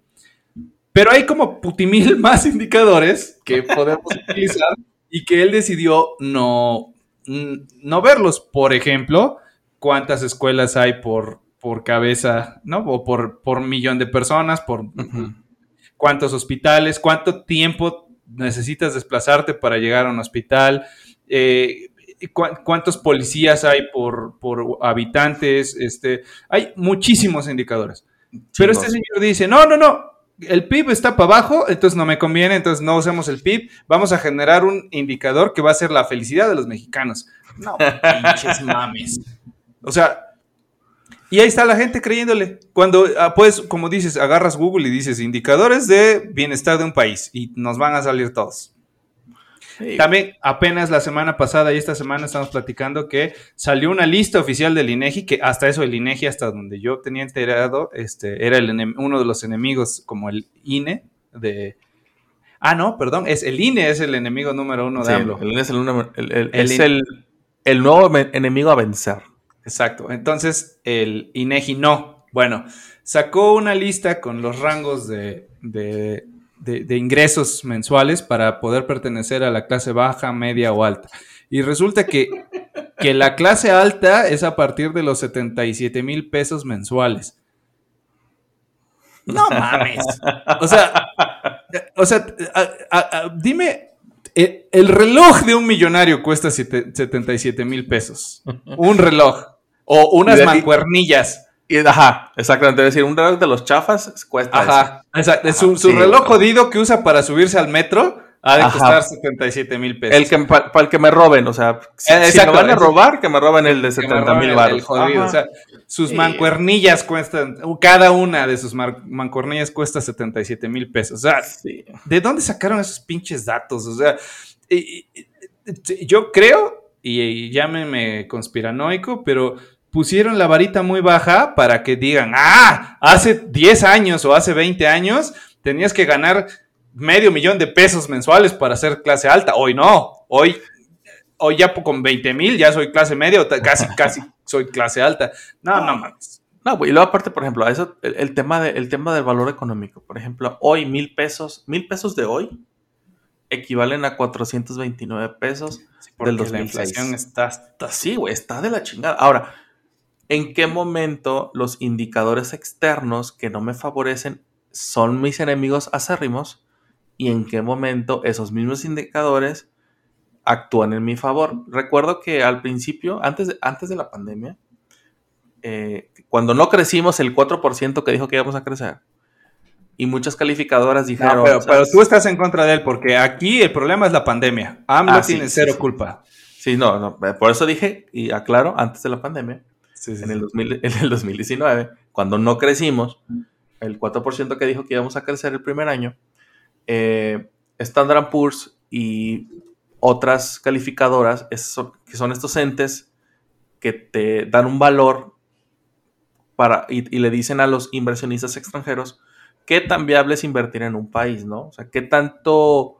B: Pero hay como putimil *laughs* más indicadores que podemos *laughs* utilizar y que él decidió no, no verlos. Por ejemplo, cuántas escuelas hay por, por cabeza, ¿no? O por, por millón de personas, por cuántos hospitales, cuánto tiempo necesitas desplazarte para llegar a un hospital, eh, cuántos policías hay por, por habitantes, este, hay muchísimos indicadores. Pero este señor dice, no, no, no, el PIB está para abajo, entonces no me conviene, entonces no usemos el PIB, vamos a generar un indicador que va a ser la felicidad de los mexicanos. No, pinches mames. O sea, y ahí está la gente creyéndole. Cuando, ah, pues, como dices, agarras Google y dices indicadores de bienestar de un país y nos van a salir todos.
A: Sí.
B: También apenas la semana pasada y esta semana estamos platicando que salió una lista oficial del INEGI, que hasta eso el INEGI, hasta donde yo tenía enterado, este, era el uno de los enemigos como el INE de... Ah, no, perdón, es el INE es el enemigo número uno de
A: Sí,
B: AMLO.
A: el- es el, el- el-
B: El
A: es
B: in-
A: el, el nuevo enemigo a vencer.
B: Exacto. Entonces, el INEGI no. Bueno, sacó una lista con los rangos de, de- de- de ingresos mensuales para poder pertenecer a la clase baja, media o alta. Y resulta que, que la clase alta es a partir de los 77 mil pesos mensuales. No mames. O sea, o sea, a- a- a- dime, eh, el reloj de un millonario cuesta siete- 77 mil pesos. Un reloj. O unas mancuernillas.
A: Y, ajá, exactamente. Es decir, un reloj de los chafas cuesta
B: Ajá. Exacto. Su, su
A: Sí,
B: reloj jodido que usa para subirse al metro ha de
A: Ajá.
B: costar 77 mil
A: eso.
B: pesos.
A: El que, para el que me roben, o sea, si,
B: Eh,
A: si
B: exacto,
A: me van a robar, que me roben el de
B: Que me
A: 70 mil baros.
B: el jodido.
A: Ajá.
B: O sea, sus
A: Sí.
B: mancuernillas cuestan, cada una de sus mancuernillas cuesta 77 mil pesos. O sea,
A: Sí.
B: ¿de dónde sacaron esos pinches datos? O sea, y- y- y- yo creo, y, y llámeme conspiranoico, pero pusieron la varita muy baja para que digan, ah, hace 10 años o hace 20 años tenías que ganar medio millón de pesos mensuales para ser clase alta. Hoy no, hoy, hoy ya con 20 mil ya soy clase media o casi, *laughs* casi soy clase alta. No, no mames.
A: No, y luego aparte, por ejemplo, eso, el, el tema de- el tema del valor económico. Por ejemplo, hoy mil pesos, mil pesos de hoy equivalen a 429 pesos
B: Porque
A: del
B: la
A: 2006.
B: inflación está
A: Está así, güey, está de la chingada. Ahora, ¿en qué momento los indicadores externos que no me favorecen son mis enemigos acérrimos? ¿Y en qué momento esos mismos indicadores actúan en mi favor? Recuerdo que al principio, antes de, antes de la pandemia, eh, cuando no crecimos el 4% que dijo que íbamos a crecer, Y muchas calificadoras dijeron...
B: No, pero, pero tú estás en contra de él porque aquí el problema es la pandemia. AMLO
A: Ah,
B: tiene
A: sí,
B: cero
A: sí.
B: culpa.
A: Sí, no, no, por eso dije, y aclaro, antes de la pandemia,
B: Sí, sí,
A: en el, 2000 *laughs* en el 2019, cuando no crecimos, el 4% que dijo que íbamos a crecer el primer año, eh, Standard Poor's y otras calificadoras, que son estos entes que te dan un valor para, y, y le dicen a los inversionistas extranjeros qué tan viable es invertir en un país, ¿no? O sea, qué tanto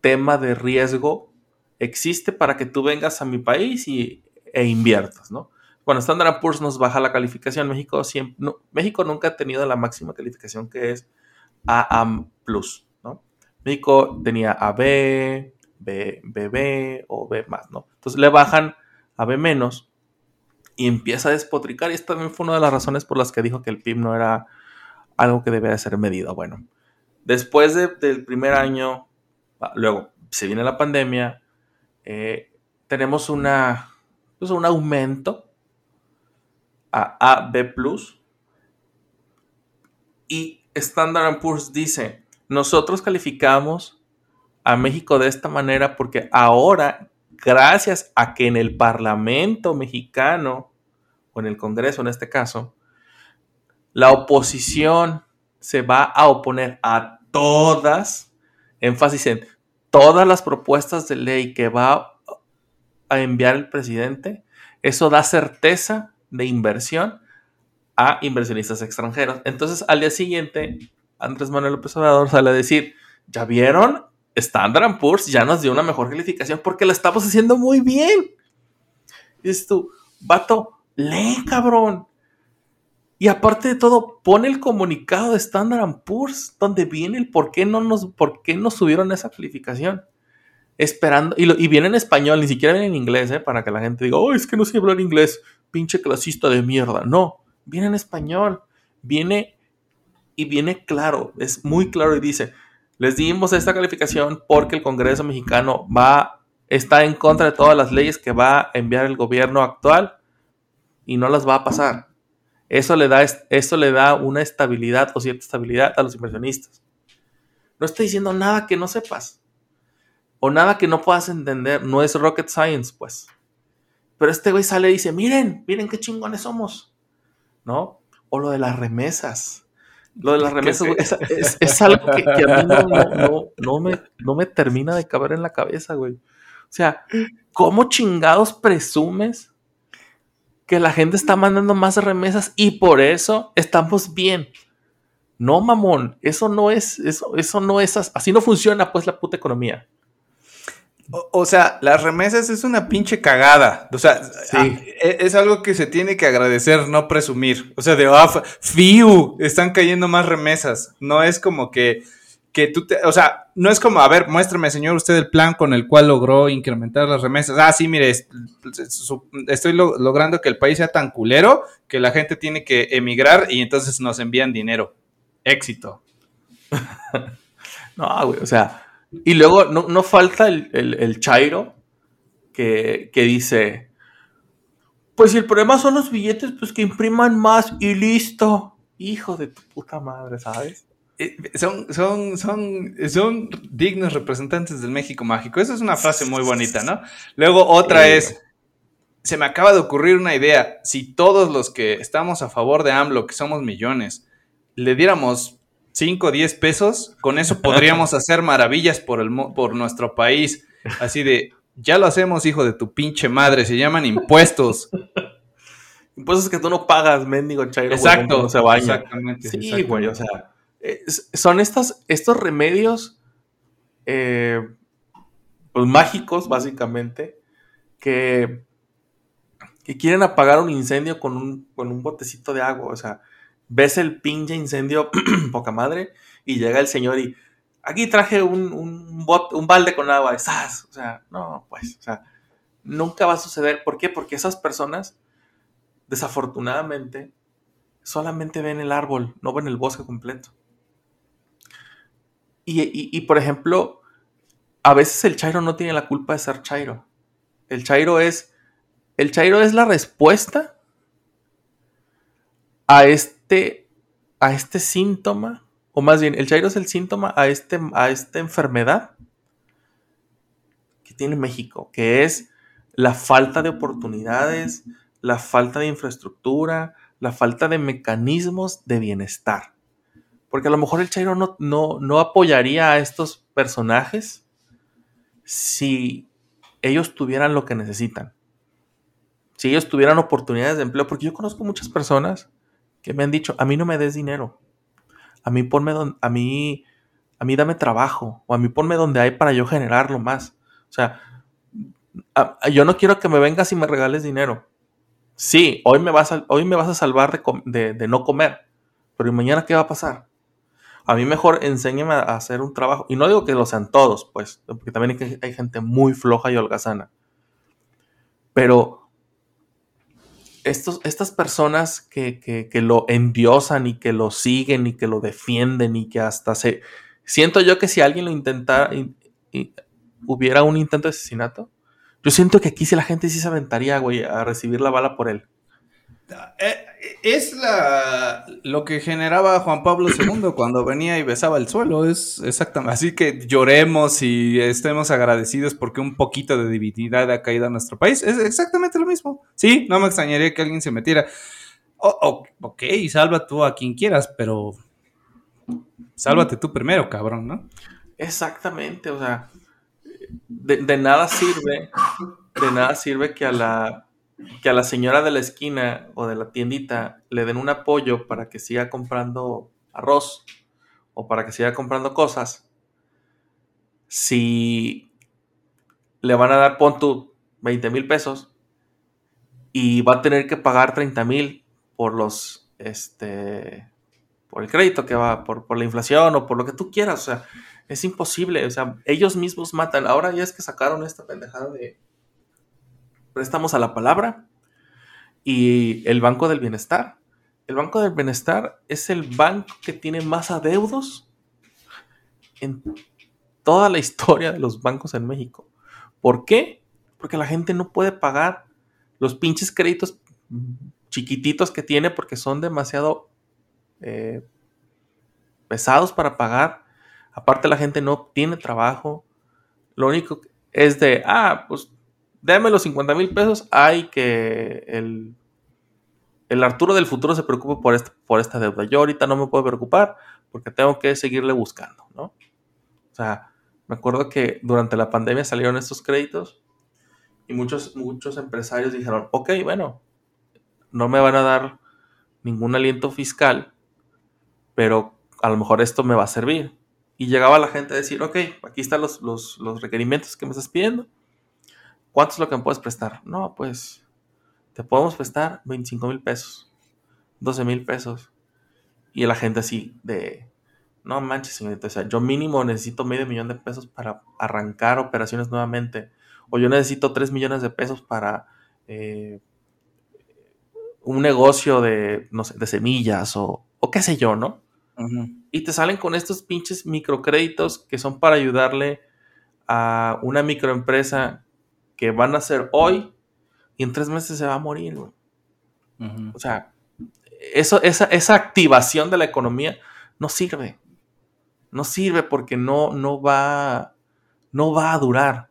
A: tema de riesgo existe para que tú vengas a mi país y, e inviertas, ¿no? Bueno, Standard Poor's nos baja la calificación. México, siempre, México nunca ha tenido la máxima calificación que es AA+, ¿no? México tenía AB, B, BB o B+, ¿no? Entonces le bajan a B- menos y empieza a despotricar. Y esta también fue una de las razones por las que dijo que el PIB no era algo que debía de ser medido. Bueno, después de- del primer año, ah, luego se viene la pandemia, eh, tenemos una, pues, un aumento a AB+, y Standard Poor's dice, nosotros calificamos a México de esta manera porque ahora, gracias a que en el Parlamento mexicano, o en el Congreso en este caso, la oposición se va a oponer a todas, énfasis en todas las propuestas de ley que va a enviar el presidente, eso da certeza de inversión a inversionistas extranjeros. Entonces, al día siguiente, Andrés Manuel López Obrador sale a decir, ¿ya vieron? Standard Poor's ya nos dio una mejor calificación porque lo estamos haciendo muy bien. Y dices tú, vato, lee, cabrón. Y aparte de todo, pone el comunicado de Standard Poor's donde viene el por qué no nos, por qué subieron esa calificación. Esperando, y, lo- y viene en español, ni siquiera viene en inglés, ¿eh? para que la gente diga, oh, es que no sé hablar inglés, pinche clasista de mierda. No, viene en español, viene y viene claro, es muy claro y dice, les dimos esta calificación porque el Congreso mexicano va, está en contra de todas las leyes que va a enviar el gobierno actual y no las va a pasar. Eso le da, eso le da una estabilidad o cierta estabilidad a los inversionistas. No estoy diciendo nada que no sepas o nada que no puedas entender. No es rocket science, pues. Pero este güey sale y dice, miren, miren qué chingones somos. ¿No? O lo de las remesas. Lo de las remesas güey, es, es- es algo que, que a mí no, no- no- no me, no me termina de caber en la cabeza, güey. O sea, ¿cómo chingados presumes que la gente está mandando más remesas y por eso estamos bien? No, mamón, eso no es, eso, eso no es, as- así no funciona pues la puta economía.
B: O, o sea, las remesas es una pinche cagada. O sea,
A: Sí.
B: ah, e- es algo que se tiene que agradecer, no presumir. O sea, de f- fiu, están cayendo más remesas. No es como que, que tú te, o sea, no es como, a ver, muéstrame, señor, usted el plan con el cual logró incrementar las remesas. Ah, sí, mire, es- su- estoy lo- logrando que el país sea tan culero que la gente tiene que emigrar y entonces nos envían dinero. Éxito. *laughs*
A: No, güey, o sea, y luego no, no falta el, el- el chairo que, que dice, pues si el problema son los billetes, pues que impriman más y listo. Hijo de tu puta madre, ¿sabes?
B: Eh, Son, son, son, son dignos representantes del México mágico. Esa es una frase muy bonita, ¿no? Luego otra es, se me acaba de ocurrir una idea. Si todos los que estamos a favor de AMLO, que somos millones, le diéramos 5 o 10 pesos, con eso podríamos *laughs* hacer maravillas por, el, por nuestro país. Así de, ya lo hacemos, hijo de tu pinche madre, se llaman impuestos. *laughs*
A: Impuestos que tú no pagas, mendigo chairo.
B: Exacto,
A: se baña.
B: exactamente.
A: Sí,
B: exactamente.
A: güey, o sea, es- son estos, estos remedios eh, pues, mágicos, básicamente, que, que quieren apagar un incendio con un, con un botecito de agua. O sea, ves el pinche incendio, *clears throat* poca madre, y llega el señor y aquí traje un, un, bot- un balde con agua, ¡zas! O sea, no, pues, o sea, nunca va a suceder. ¿Por qué? Porque esas personas, desafortunadamente, solamente ven el árbol, no ven el bosque completo. Y, y- por ejemplo, a veces el Chairo no tiene la culpa de ser Chairo. El Chairo es. El Chairo es la respuesta a este. A este síntoma o más bien, el Chairo es el síntoma a, este, a esta enfermedad que tiene México, que es la falta de oportunidades, la falta de infraestructura, la falta de mecanismos de bienestar. Porque a lo mejor el Chairo no, no, no apoyaría a estos personajes si ellos tuvieran lo que necesitan. Si ellos tuvieran oportunidades de empleo, porque yo conozco muchas personas que me han dicho, a mí no me des dinero, a mí ponme a mí, a mí dame trabajo, o a mí ponme donde hay para yo generarlo más. O sea, yo no quiero que me vengas y me regales dinero. Sí, hoy me vas a, hoy me vas a salvar de, no comer, pero ¿y mañana qué va a pasar? A mí mejor enséñame a hacer un trabajo. Y no digo que lo sean todos, pues, porque también hay gente muy floja y holgazana. Pero estos, estas personas que, que, lo endiosan y que lo siguen y que lo defienden y que hasta se... Siento yo que si alguien lo intentara, hubiera un intento de asesinato, yo siento que aquí si la gente sí se aventaría, güey, a recibir la bala por él.
B: Eh, es la, lo que generaba Juan Pablo II *clears throat* cuando venía y besaba el suelo. Es exactamente. Así que lloremos y estemos agradecidos porque un poquito de divinidad ha caído a nuestro país. Es exactamente lo mismo. Sí, no me extrañaría que alguien se metiera. ok, salva tú a quien quieras, pero sálvate tú primero, cabrón, ¿no?
A: Exactamente, o sea, de, nada sirve, de nada sirve que a la que a la señora de la esquina o de la tiendita le den un apoyo para que siga comprando arroz o para que siga comprando cosas, si le van a dar, pon 20 mil pesos y va a tener que pagar 30 mil por los, este, por el crédito que va, por, por la inflación o por lo que tú quieras, o sea, es imposible, o sea, ellos mismos matan. Ahora ya es que sacaron esta pendejada de préstamos a la palabra y el Banco del Bienestar. El Banco del Bienestar es el banco que tiene más adeudos en toda la historia de los bancos en México. ¿Por qué? Porque la gente no puede pagar los pinches créditos chiquititos que tiene porque son demasiado eh, pesados para pagar Aparte la gente no tiene trabajo. Lo único es de, ah, pues déme los 50 mil pesos. Hay que el, el Arturo del futuro se preocupe por, este, por esta deuda. Yo ahorita no me puedo preocupar porque tengo que seguirle buscando, ¿no? O sea, me acuerdo que durante la pandemia salieron estos créditos y muchos, muchos empresarios dijeron, ok, bueno, no me van a dar ningún aliento fiscal, pero a lo mejor esto me va a servir. Y llegaba la gente a decir, ok, aquí están los, los, requerimientos que me estás pidiendo. ¿Cuánto es lo que me puedes prestar? No, pues te podemos prestar 25 mil pesos, 12 mil pesos. Y la gente así de, no manches, señorita, o sea, yo mínimo necesito medio millón de pesos para arrancar operaciones nuevamente. O yo necesito 3 millones de pesos para eh, un negocio de, no sé, de semillas o, o qué sé yo, ¿no? Y te salen con estos pinches microcréditos que son para ayudarle a una microempresa que van a hacer hoy y en tres meses se va a morir. O sea, eso, esa, esa, activación de la economía no sirve. No sirve porque no, no, va, no va a durar.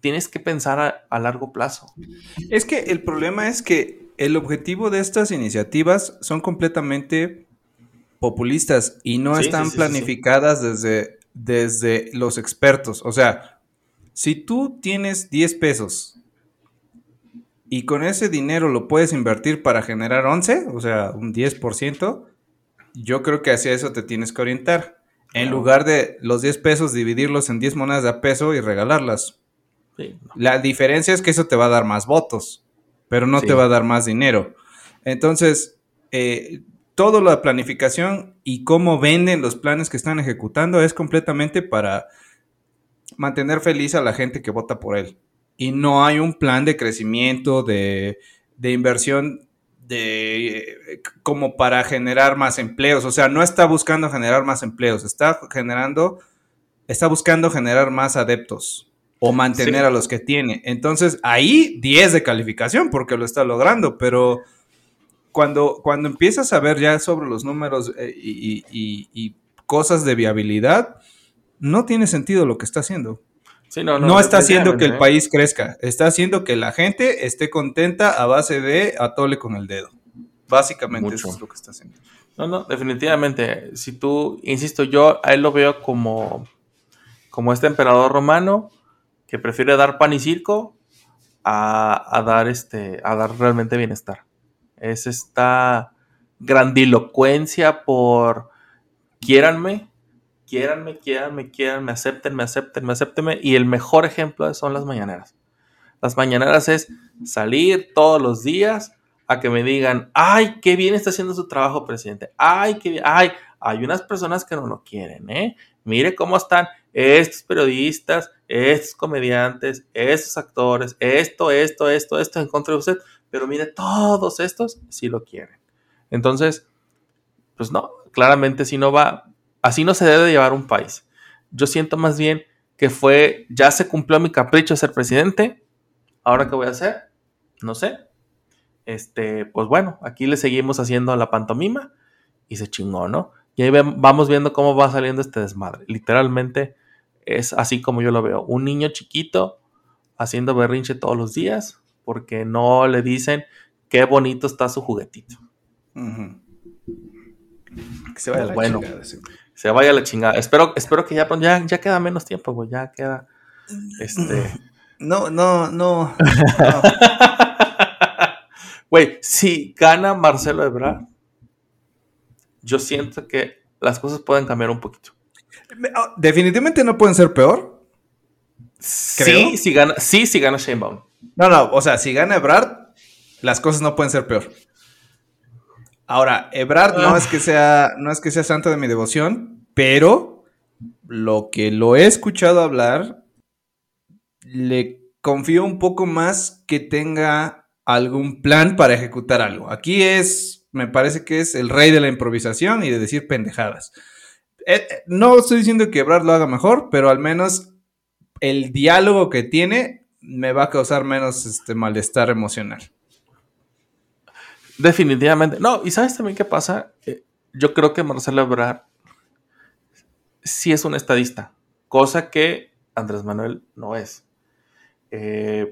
A: Tienes que pensar a, a largo plazo.
B: Es que el problema es que el objetivo de estas iniciativas son completamente populistas y no están planificadas desde, desde los expertos. O sea, si tú tienes 10 pesos y con ese dinero lo puedes invertir para generar 11, o sea, un 10%, yo creo que hacia eso te tienes que orientar. En lugar de los 10 pesos, dividirlos en 10 monedas de a peso y regalarlas. La diferencia es que eso te va a dar más votos, pero no te va a dar más dinero. Entonces, eh, toda la planificación y cómo venden los planes que están ejecutando es completamente para mantener feliz a la gente que vota por él. Y no hay un plan de crecimiento, de, inversión de como para generar más empleos. O sea, no está buscando generar más empleos, está generando, está buscando generar más adeptos o mantener a los que tiene. Entonces, ahí 10 de calificación porque lo está logrando, pero cuando, cuando empiezas a ver ya sobre los números eh, y, cosas de viabilidad, no tiene sentido lo que está haciendo.
A: Sí, no,
B: No, está haciendo que el
A: ¿eh?
B: país crezca, está haciendo que la gente esté contenta a base de atole con el dedo. Básicamente
A: Mucho.
B: eso es lo que está haciendo.
A: No, no, definitivamente. Si tú, insisto, yo a él lo veo como, como este emperador romano que prefiere dar pan y circo a, a dar este, a dar realmente bienestar. Es esta grandilocuencia por quiéranme, quiéranme, quiéranme, quiéranme, acéptenme, acéptenme, acéptenme. Y el mejor ejemplo son las mañaneras. Las mañaneras es salir todos los días a que me digan, ay, qué bien está haciendo su trabajo, presidente. Ay, qué bien. Ay, hay unas personas que no lo quieren, ¿eh? Mire cómo están estos periodistas, estos comediantes, estos actores, esto, esto, esto, esto en contra de usted. Pero mire, todos estos sí lo quieren. Entonces, pues no, claramente si no va, así no se debe de llevar un país. Yo siento más bien que fue, ya se cumplió mi capricho de ser presidente. Ahora qué voy a hacer? No sé. Este, pues bueno, aquí le seguimos haciendo la pantomima y se chingó, ¿no? Y ahí vamos viendo cómo va saliendo este desmadre. Literalmente es así como yo lo veo. Un niño chiquito haciendo berrinche todos los días porque no le dicen qué bonito está su juguetito.
B: Que se vaya
A: Pues
B: la
A: bueno.
B: chingada.
A: Se vaya la chingada. Espero, espero que ya, ya, ya queda menos tiempo, güey. Ya queda. Este.
B: No, no, no. no. *laughs*
A: Güey, si gana Marcelo Ebrard, yo siento que las cosas pueden cambiar un poquito.
B: Ah, Definitivamente no pueden ser peor. Creo.
A: Sí, si gana, sí, si gana Sheinbaum.
B: No, no, o sea, si gana Ebrard, las cosas no pueden ser peor. Ahora, Ebrard no
A: Ah.
B: es que sea, no es que sea santo de mi devoción, pero lo que lo he escuchado hablar, le confío un poco más que tenga algún plan para ejecutar algo. Aquí es, me parece que es el rey de la improvisación y de decir pendejadas. Eh, eh, no estoy diciendo que Ebrard lo haga mejor, pero al menos el diálogo que tiene me va a causar menos este malestar emocional.
A: Definitivamente. No, y ¿sabes también qué pasa? Eh, yo creo que Marcelo Ebrard sí es un estadista, cosa que Andrés Manuel no es. Eh,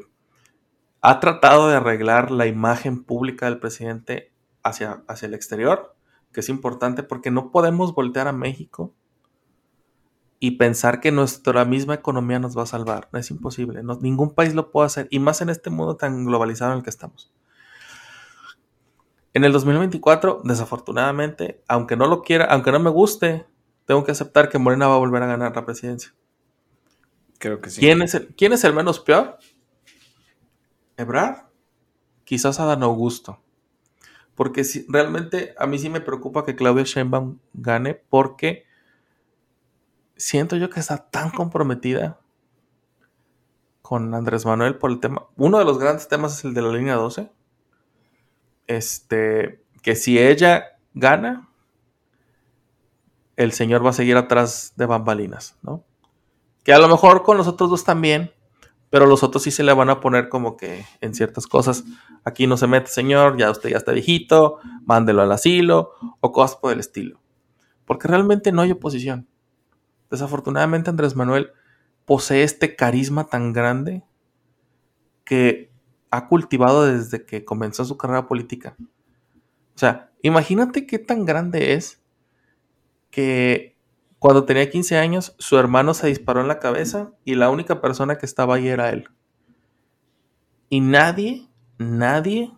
A: ha tratado de arreglar la imagen pública del presidente hacia, hacia el exterior, que es importante porque no podemos voltear a México y pensar que nuestra misma economía nos va a salvar. Es imposible. no- ningún país lo puede hacer, y más en este mundo tan globalizado en el que estamos. En el 2024, desafortunadamente, aunque no lo quiera, aunque no me guste, tengo que aceptar que Morena va a volver a ganar la presidencia.
B: Creo que sí.
A: ¿Quién, es el, ¿Quién es el menos peor? ¿Ebrard? Quizás Adán Augusto. Porque si, realmente a mí sí me preocupa que Claudia Sheinbaum gane porque siento yo que está tan comprometida con Andrés Manuel por el tema. Uno de los grandes temas es el de la línea 12. Este, que si ella gana, el señor va a seguir atrás de bambalinas, ¿no? Que a lo mejor con los otros dos también, pero los otros sí se le van a poner como que en ciertas cosas. Aquí no se mete, señor, ya usted ya está viejito, mándelo al asilo o cosas por el estilo. Porque realmente no hay oposición. Desafortunadamente Andrés Manuel posee este carisma tan grande que ha cultivado desde que comenzó su carrera política. O sea, imagínate qué tan grande es que cuando tenía 15 años su hermano se disparó en la cabeza y la única persona que estaba ahí era él. Y nadie, nadie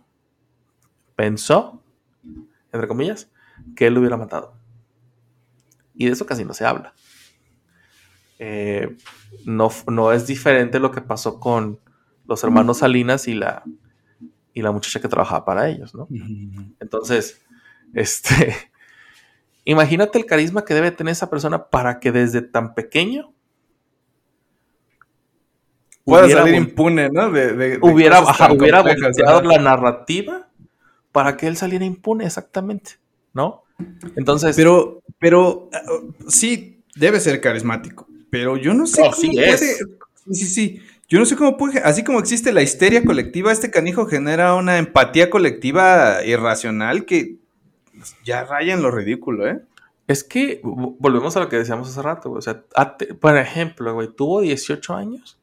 A: pensó, entre comillas, que él lo hubiera matado. Y de eso casi no se habla. Eh, no, no es diferente lo que pasó con los hermanos Salinas y la, y la muchacha que trabajaba para ellos, ¿no? Entonces, *laughs* este, imagínate el carisma que debe tener esa persona para que desde tan pequeño hubiera
B: salir impune, ¿no? De, de- de
A: hubiera, ajá, hubiera volteado la narrativa para que él saliera impune, exactamente, ¿no? Entonces,
B: Pero, pero ah, sí, debe ser carismático. Pero yo no sé
A: No,
B: cómo
A: sí
B: puede.
A: es.
B: Sí, sí, sí. Yo no sé cómo puede. Así como existe la histeria colectiva, este canijo genera una empatía colectiva irracional que ya raya en lo ridículo, ¿eh?
A: Es que vo- volvemos a lo que decíamos hace rato, güey. O sea, por ejemplo, güey, tuvo 18 años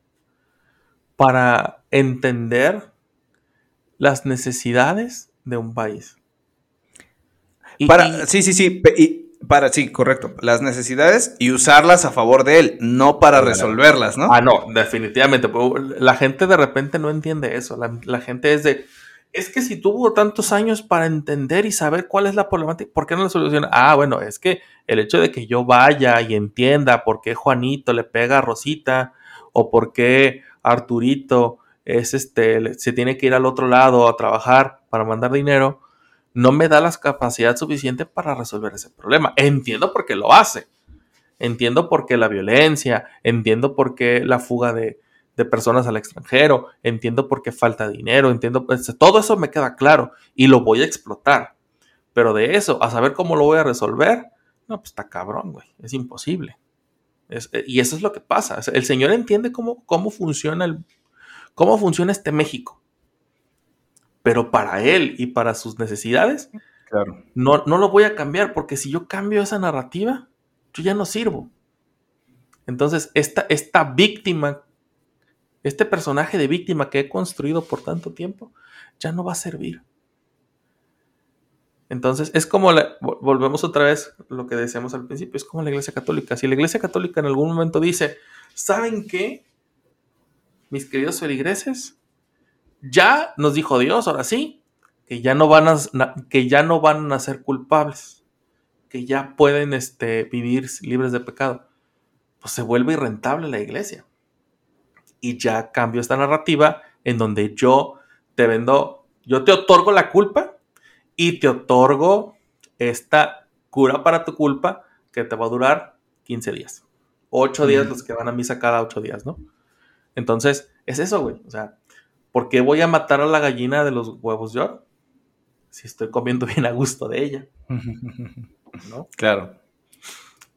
A: para entender las necesidades de un país. Y-
B: Para,
A: y-
B: sí, sí, sí. y para, sí, correcto. Las necesidades y usarlas a favor de él, no para
A: Claro.
B: resolverlas, ¿no?
A: Ah, no, definitivamente. La gente de repente no entiende eso. La, la gente es de. Es que si tuvo tantos años para entender y saber cuál es la problemática, ¿por qué no la soluciona? Ah, bueno, es que el hecho de que yo vaya y entienda por qué Juanito le pega a Rosita o por qué Arturito es este, se tiene que ir al otro lado a trabajar para mandar dinero, no me da la capacidad suficiente para resolver ese problema. Entiendo por qué lo hace. Entiendo por qué la violencia, entiendo por qué la fuga de, de personas al extranjero, entiendo por qué falta dinero, entiendo, pues, todo eso me queda claro y lo voy a explotar. Pero de eso, a saber cómo lo voy a resolver, no, pues está cabrón, güey, es imposible. Eh, y eso es lo que pasa. El Señor entiende cómo, cómo funciona el, cómo funciona este México. Pero para Él y para sus necesidades,
B: Claro.
A: no, no lo voy a cambiar, porque si yo cambio esa narrativa, yo ya no sirvo. Entonces, esta, esta víctima, este personaje de víctima que he construido por tanto tiempo, ya no va a servir. Entonces, es como, la- vol- volvemos otra vez lo que decíamos al principio, es como la Iglesia Católica. Si la Iglesia Católica en algún momento dice, ¿saben qué? Mis queridos feligreses, ya nos dijo Dios, ahora sí, que ya no van a, que ya no van a ser culpables, que ya pueden este, vivir libres de pecado. Pues se vuelve irrentable la iglesia. Y ya cambio esta narrativa en donde yo te vendo, yo te otorgo la culpa y te otorgo esta cura para tu culpa que te va a durar 15 días. 8 días los que van a misa cada 8 días, ¿no? Entonces, es eso, güey. O sea, ¿por qué voy a matar a la gallina de los huevos de oro? Si estoy comiendo bien a gusto de ella, ¿no? *laughs*
B: Claro.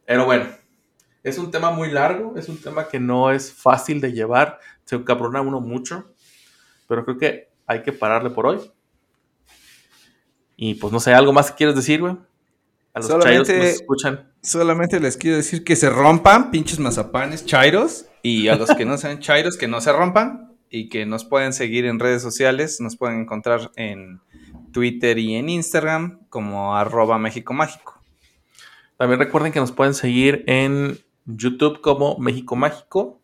A: Pero bueno, es un tema muy largo, es un tema que no es fácil de llevar, se encabrona uno mucho, pero creo que hay que pararle por hoy. Y pues no sé, ¿algo más que quieres decir, güey? A los
B: Solamente-
A: chairos que nos escuchan.
B: Solamente les quiero decir que se rompan, pinches mazapanes, chairos. Y a los que no sean chairos, que no se rompan. Y que nos pueden seguir en redes sociales. Nos pueden encontrar en Twitter y en Instagram como arroba México Mágico.
A: También recuerden que nos pueden seguir en YouTube como México Mágico.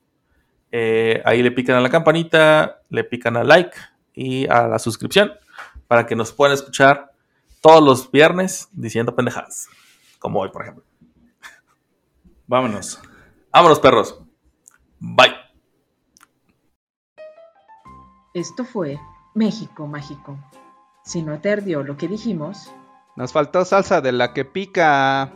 A: Eh, ahí le pican a la campanita, le pican a like y a la suscripción para que nos puedan escuchar todos los viernes diciendo pendejadas, como hoy, por ejemplo.
B: Vámonos.
A: Vámonos, perros. Bye.
D: Esto fue México Mágico. Si no te ardió lo que dijimos,
B: Nos faltó salsa de la que pica.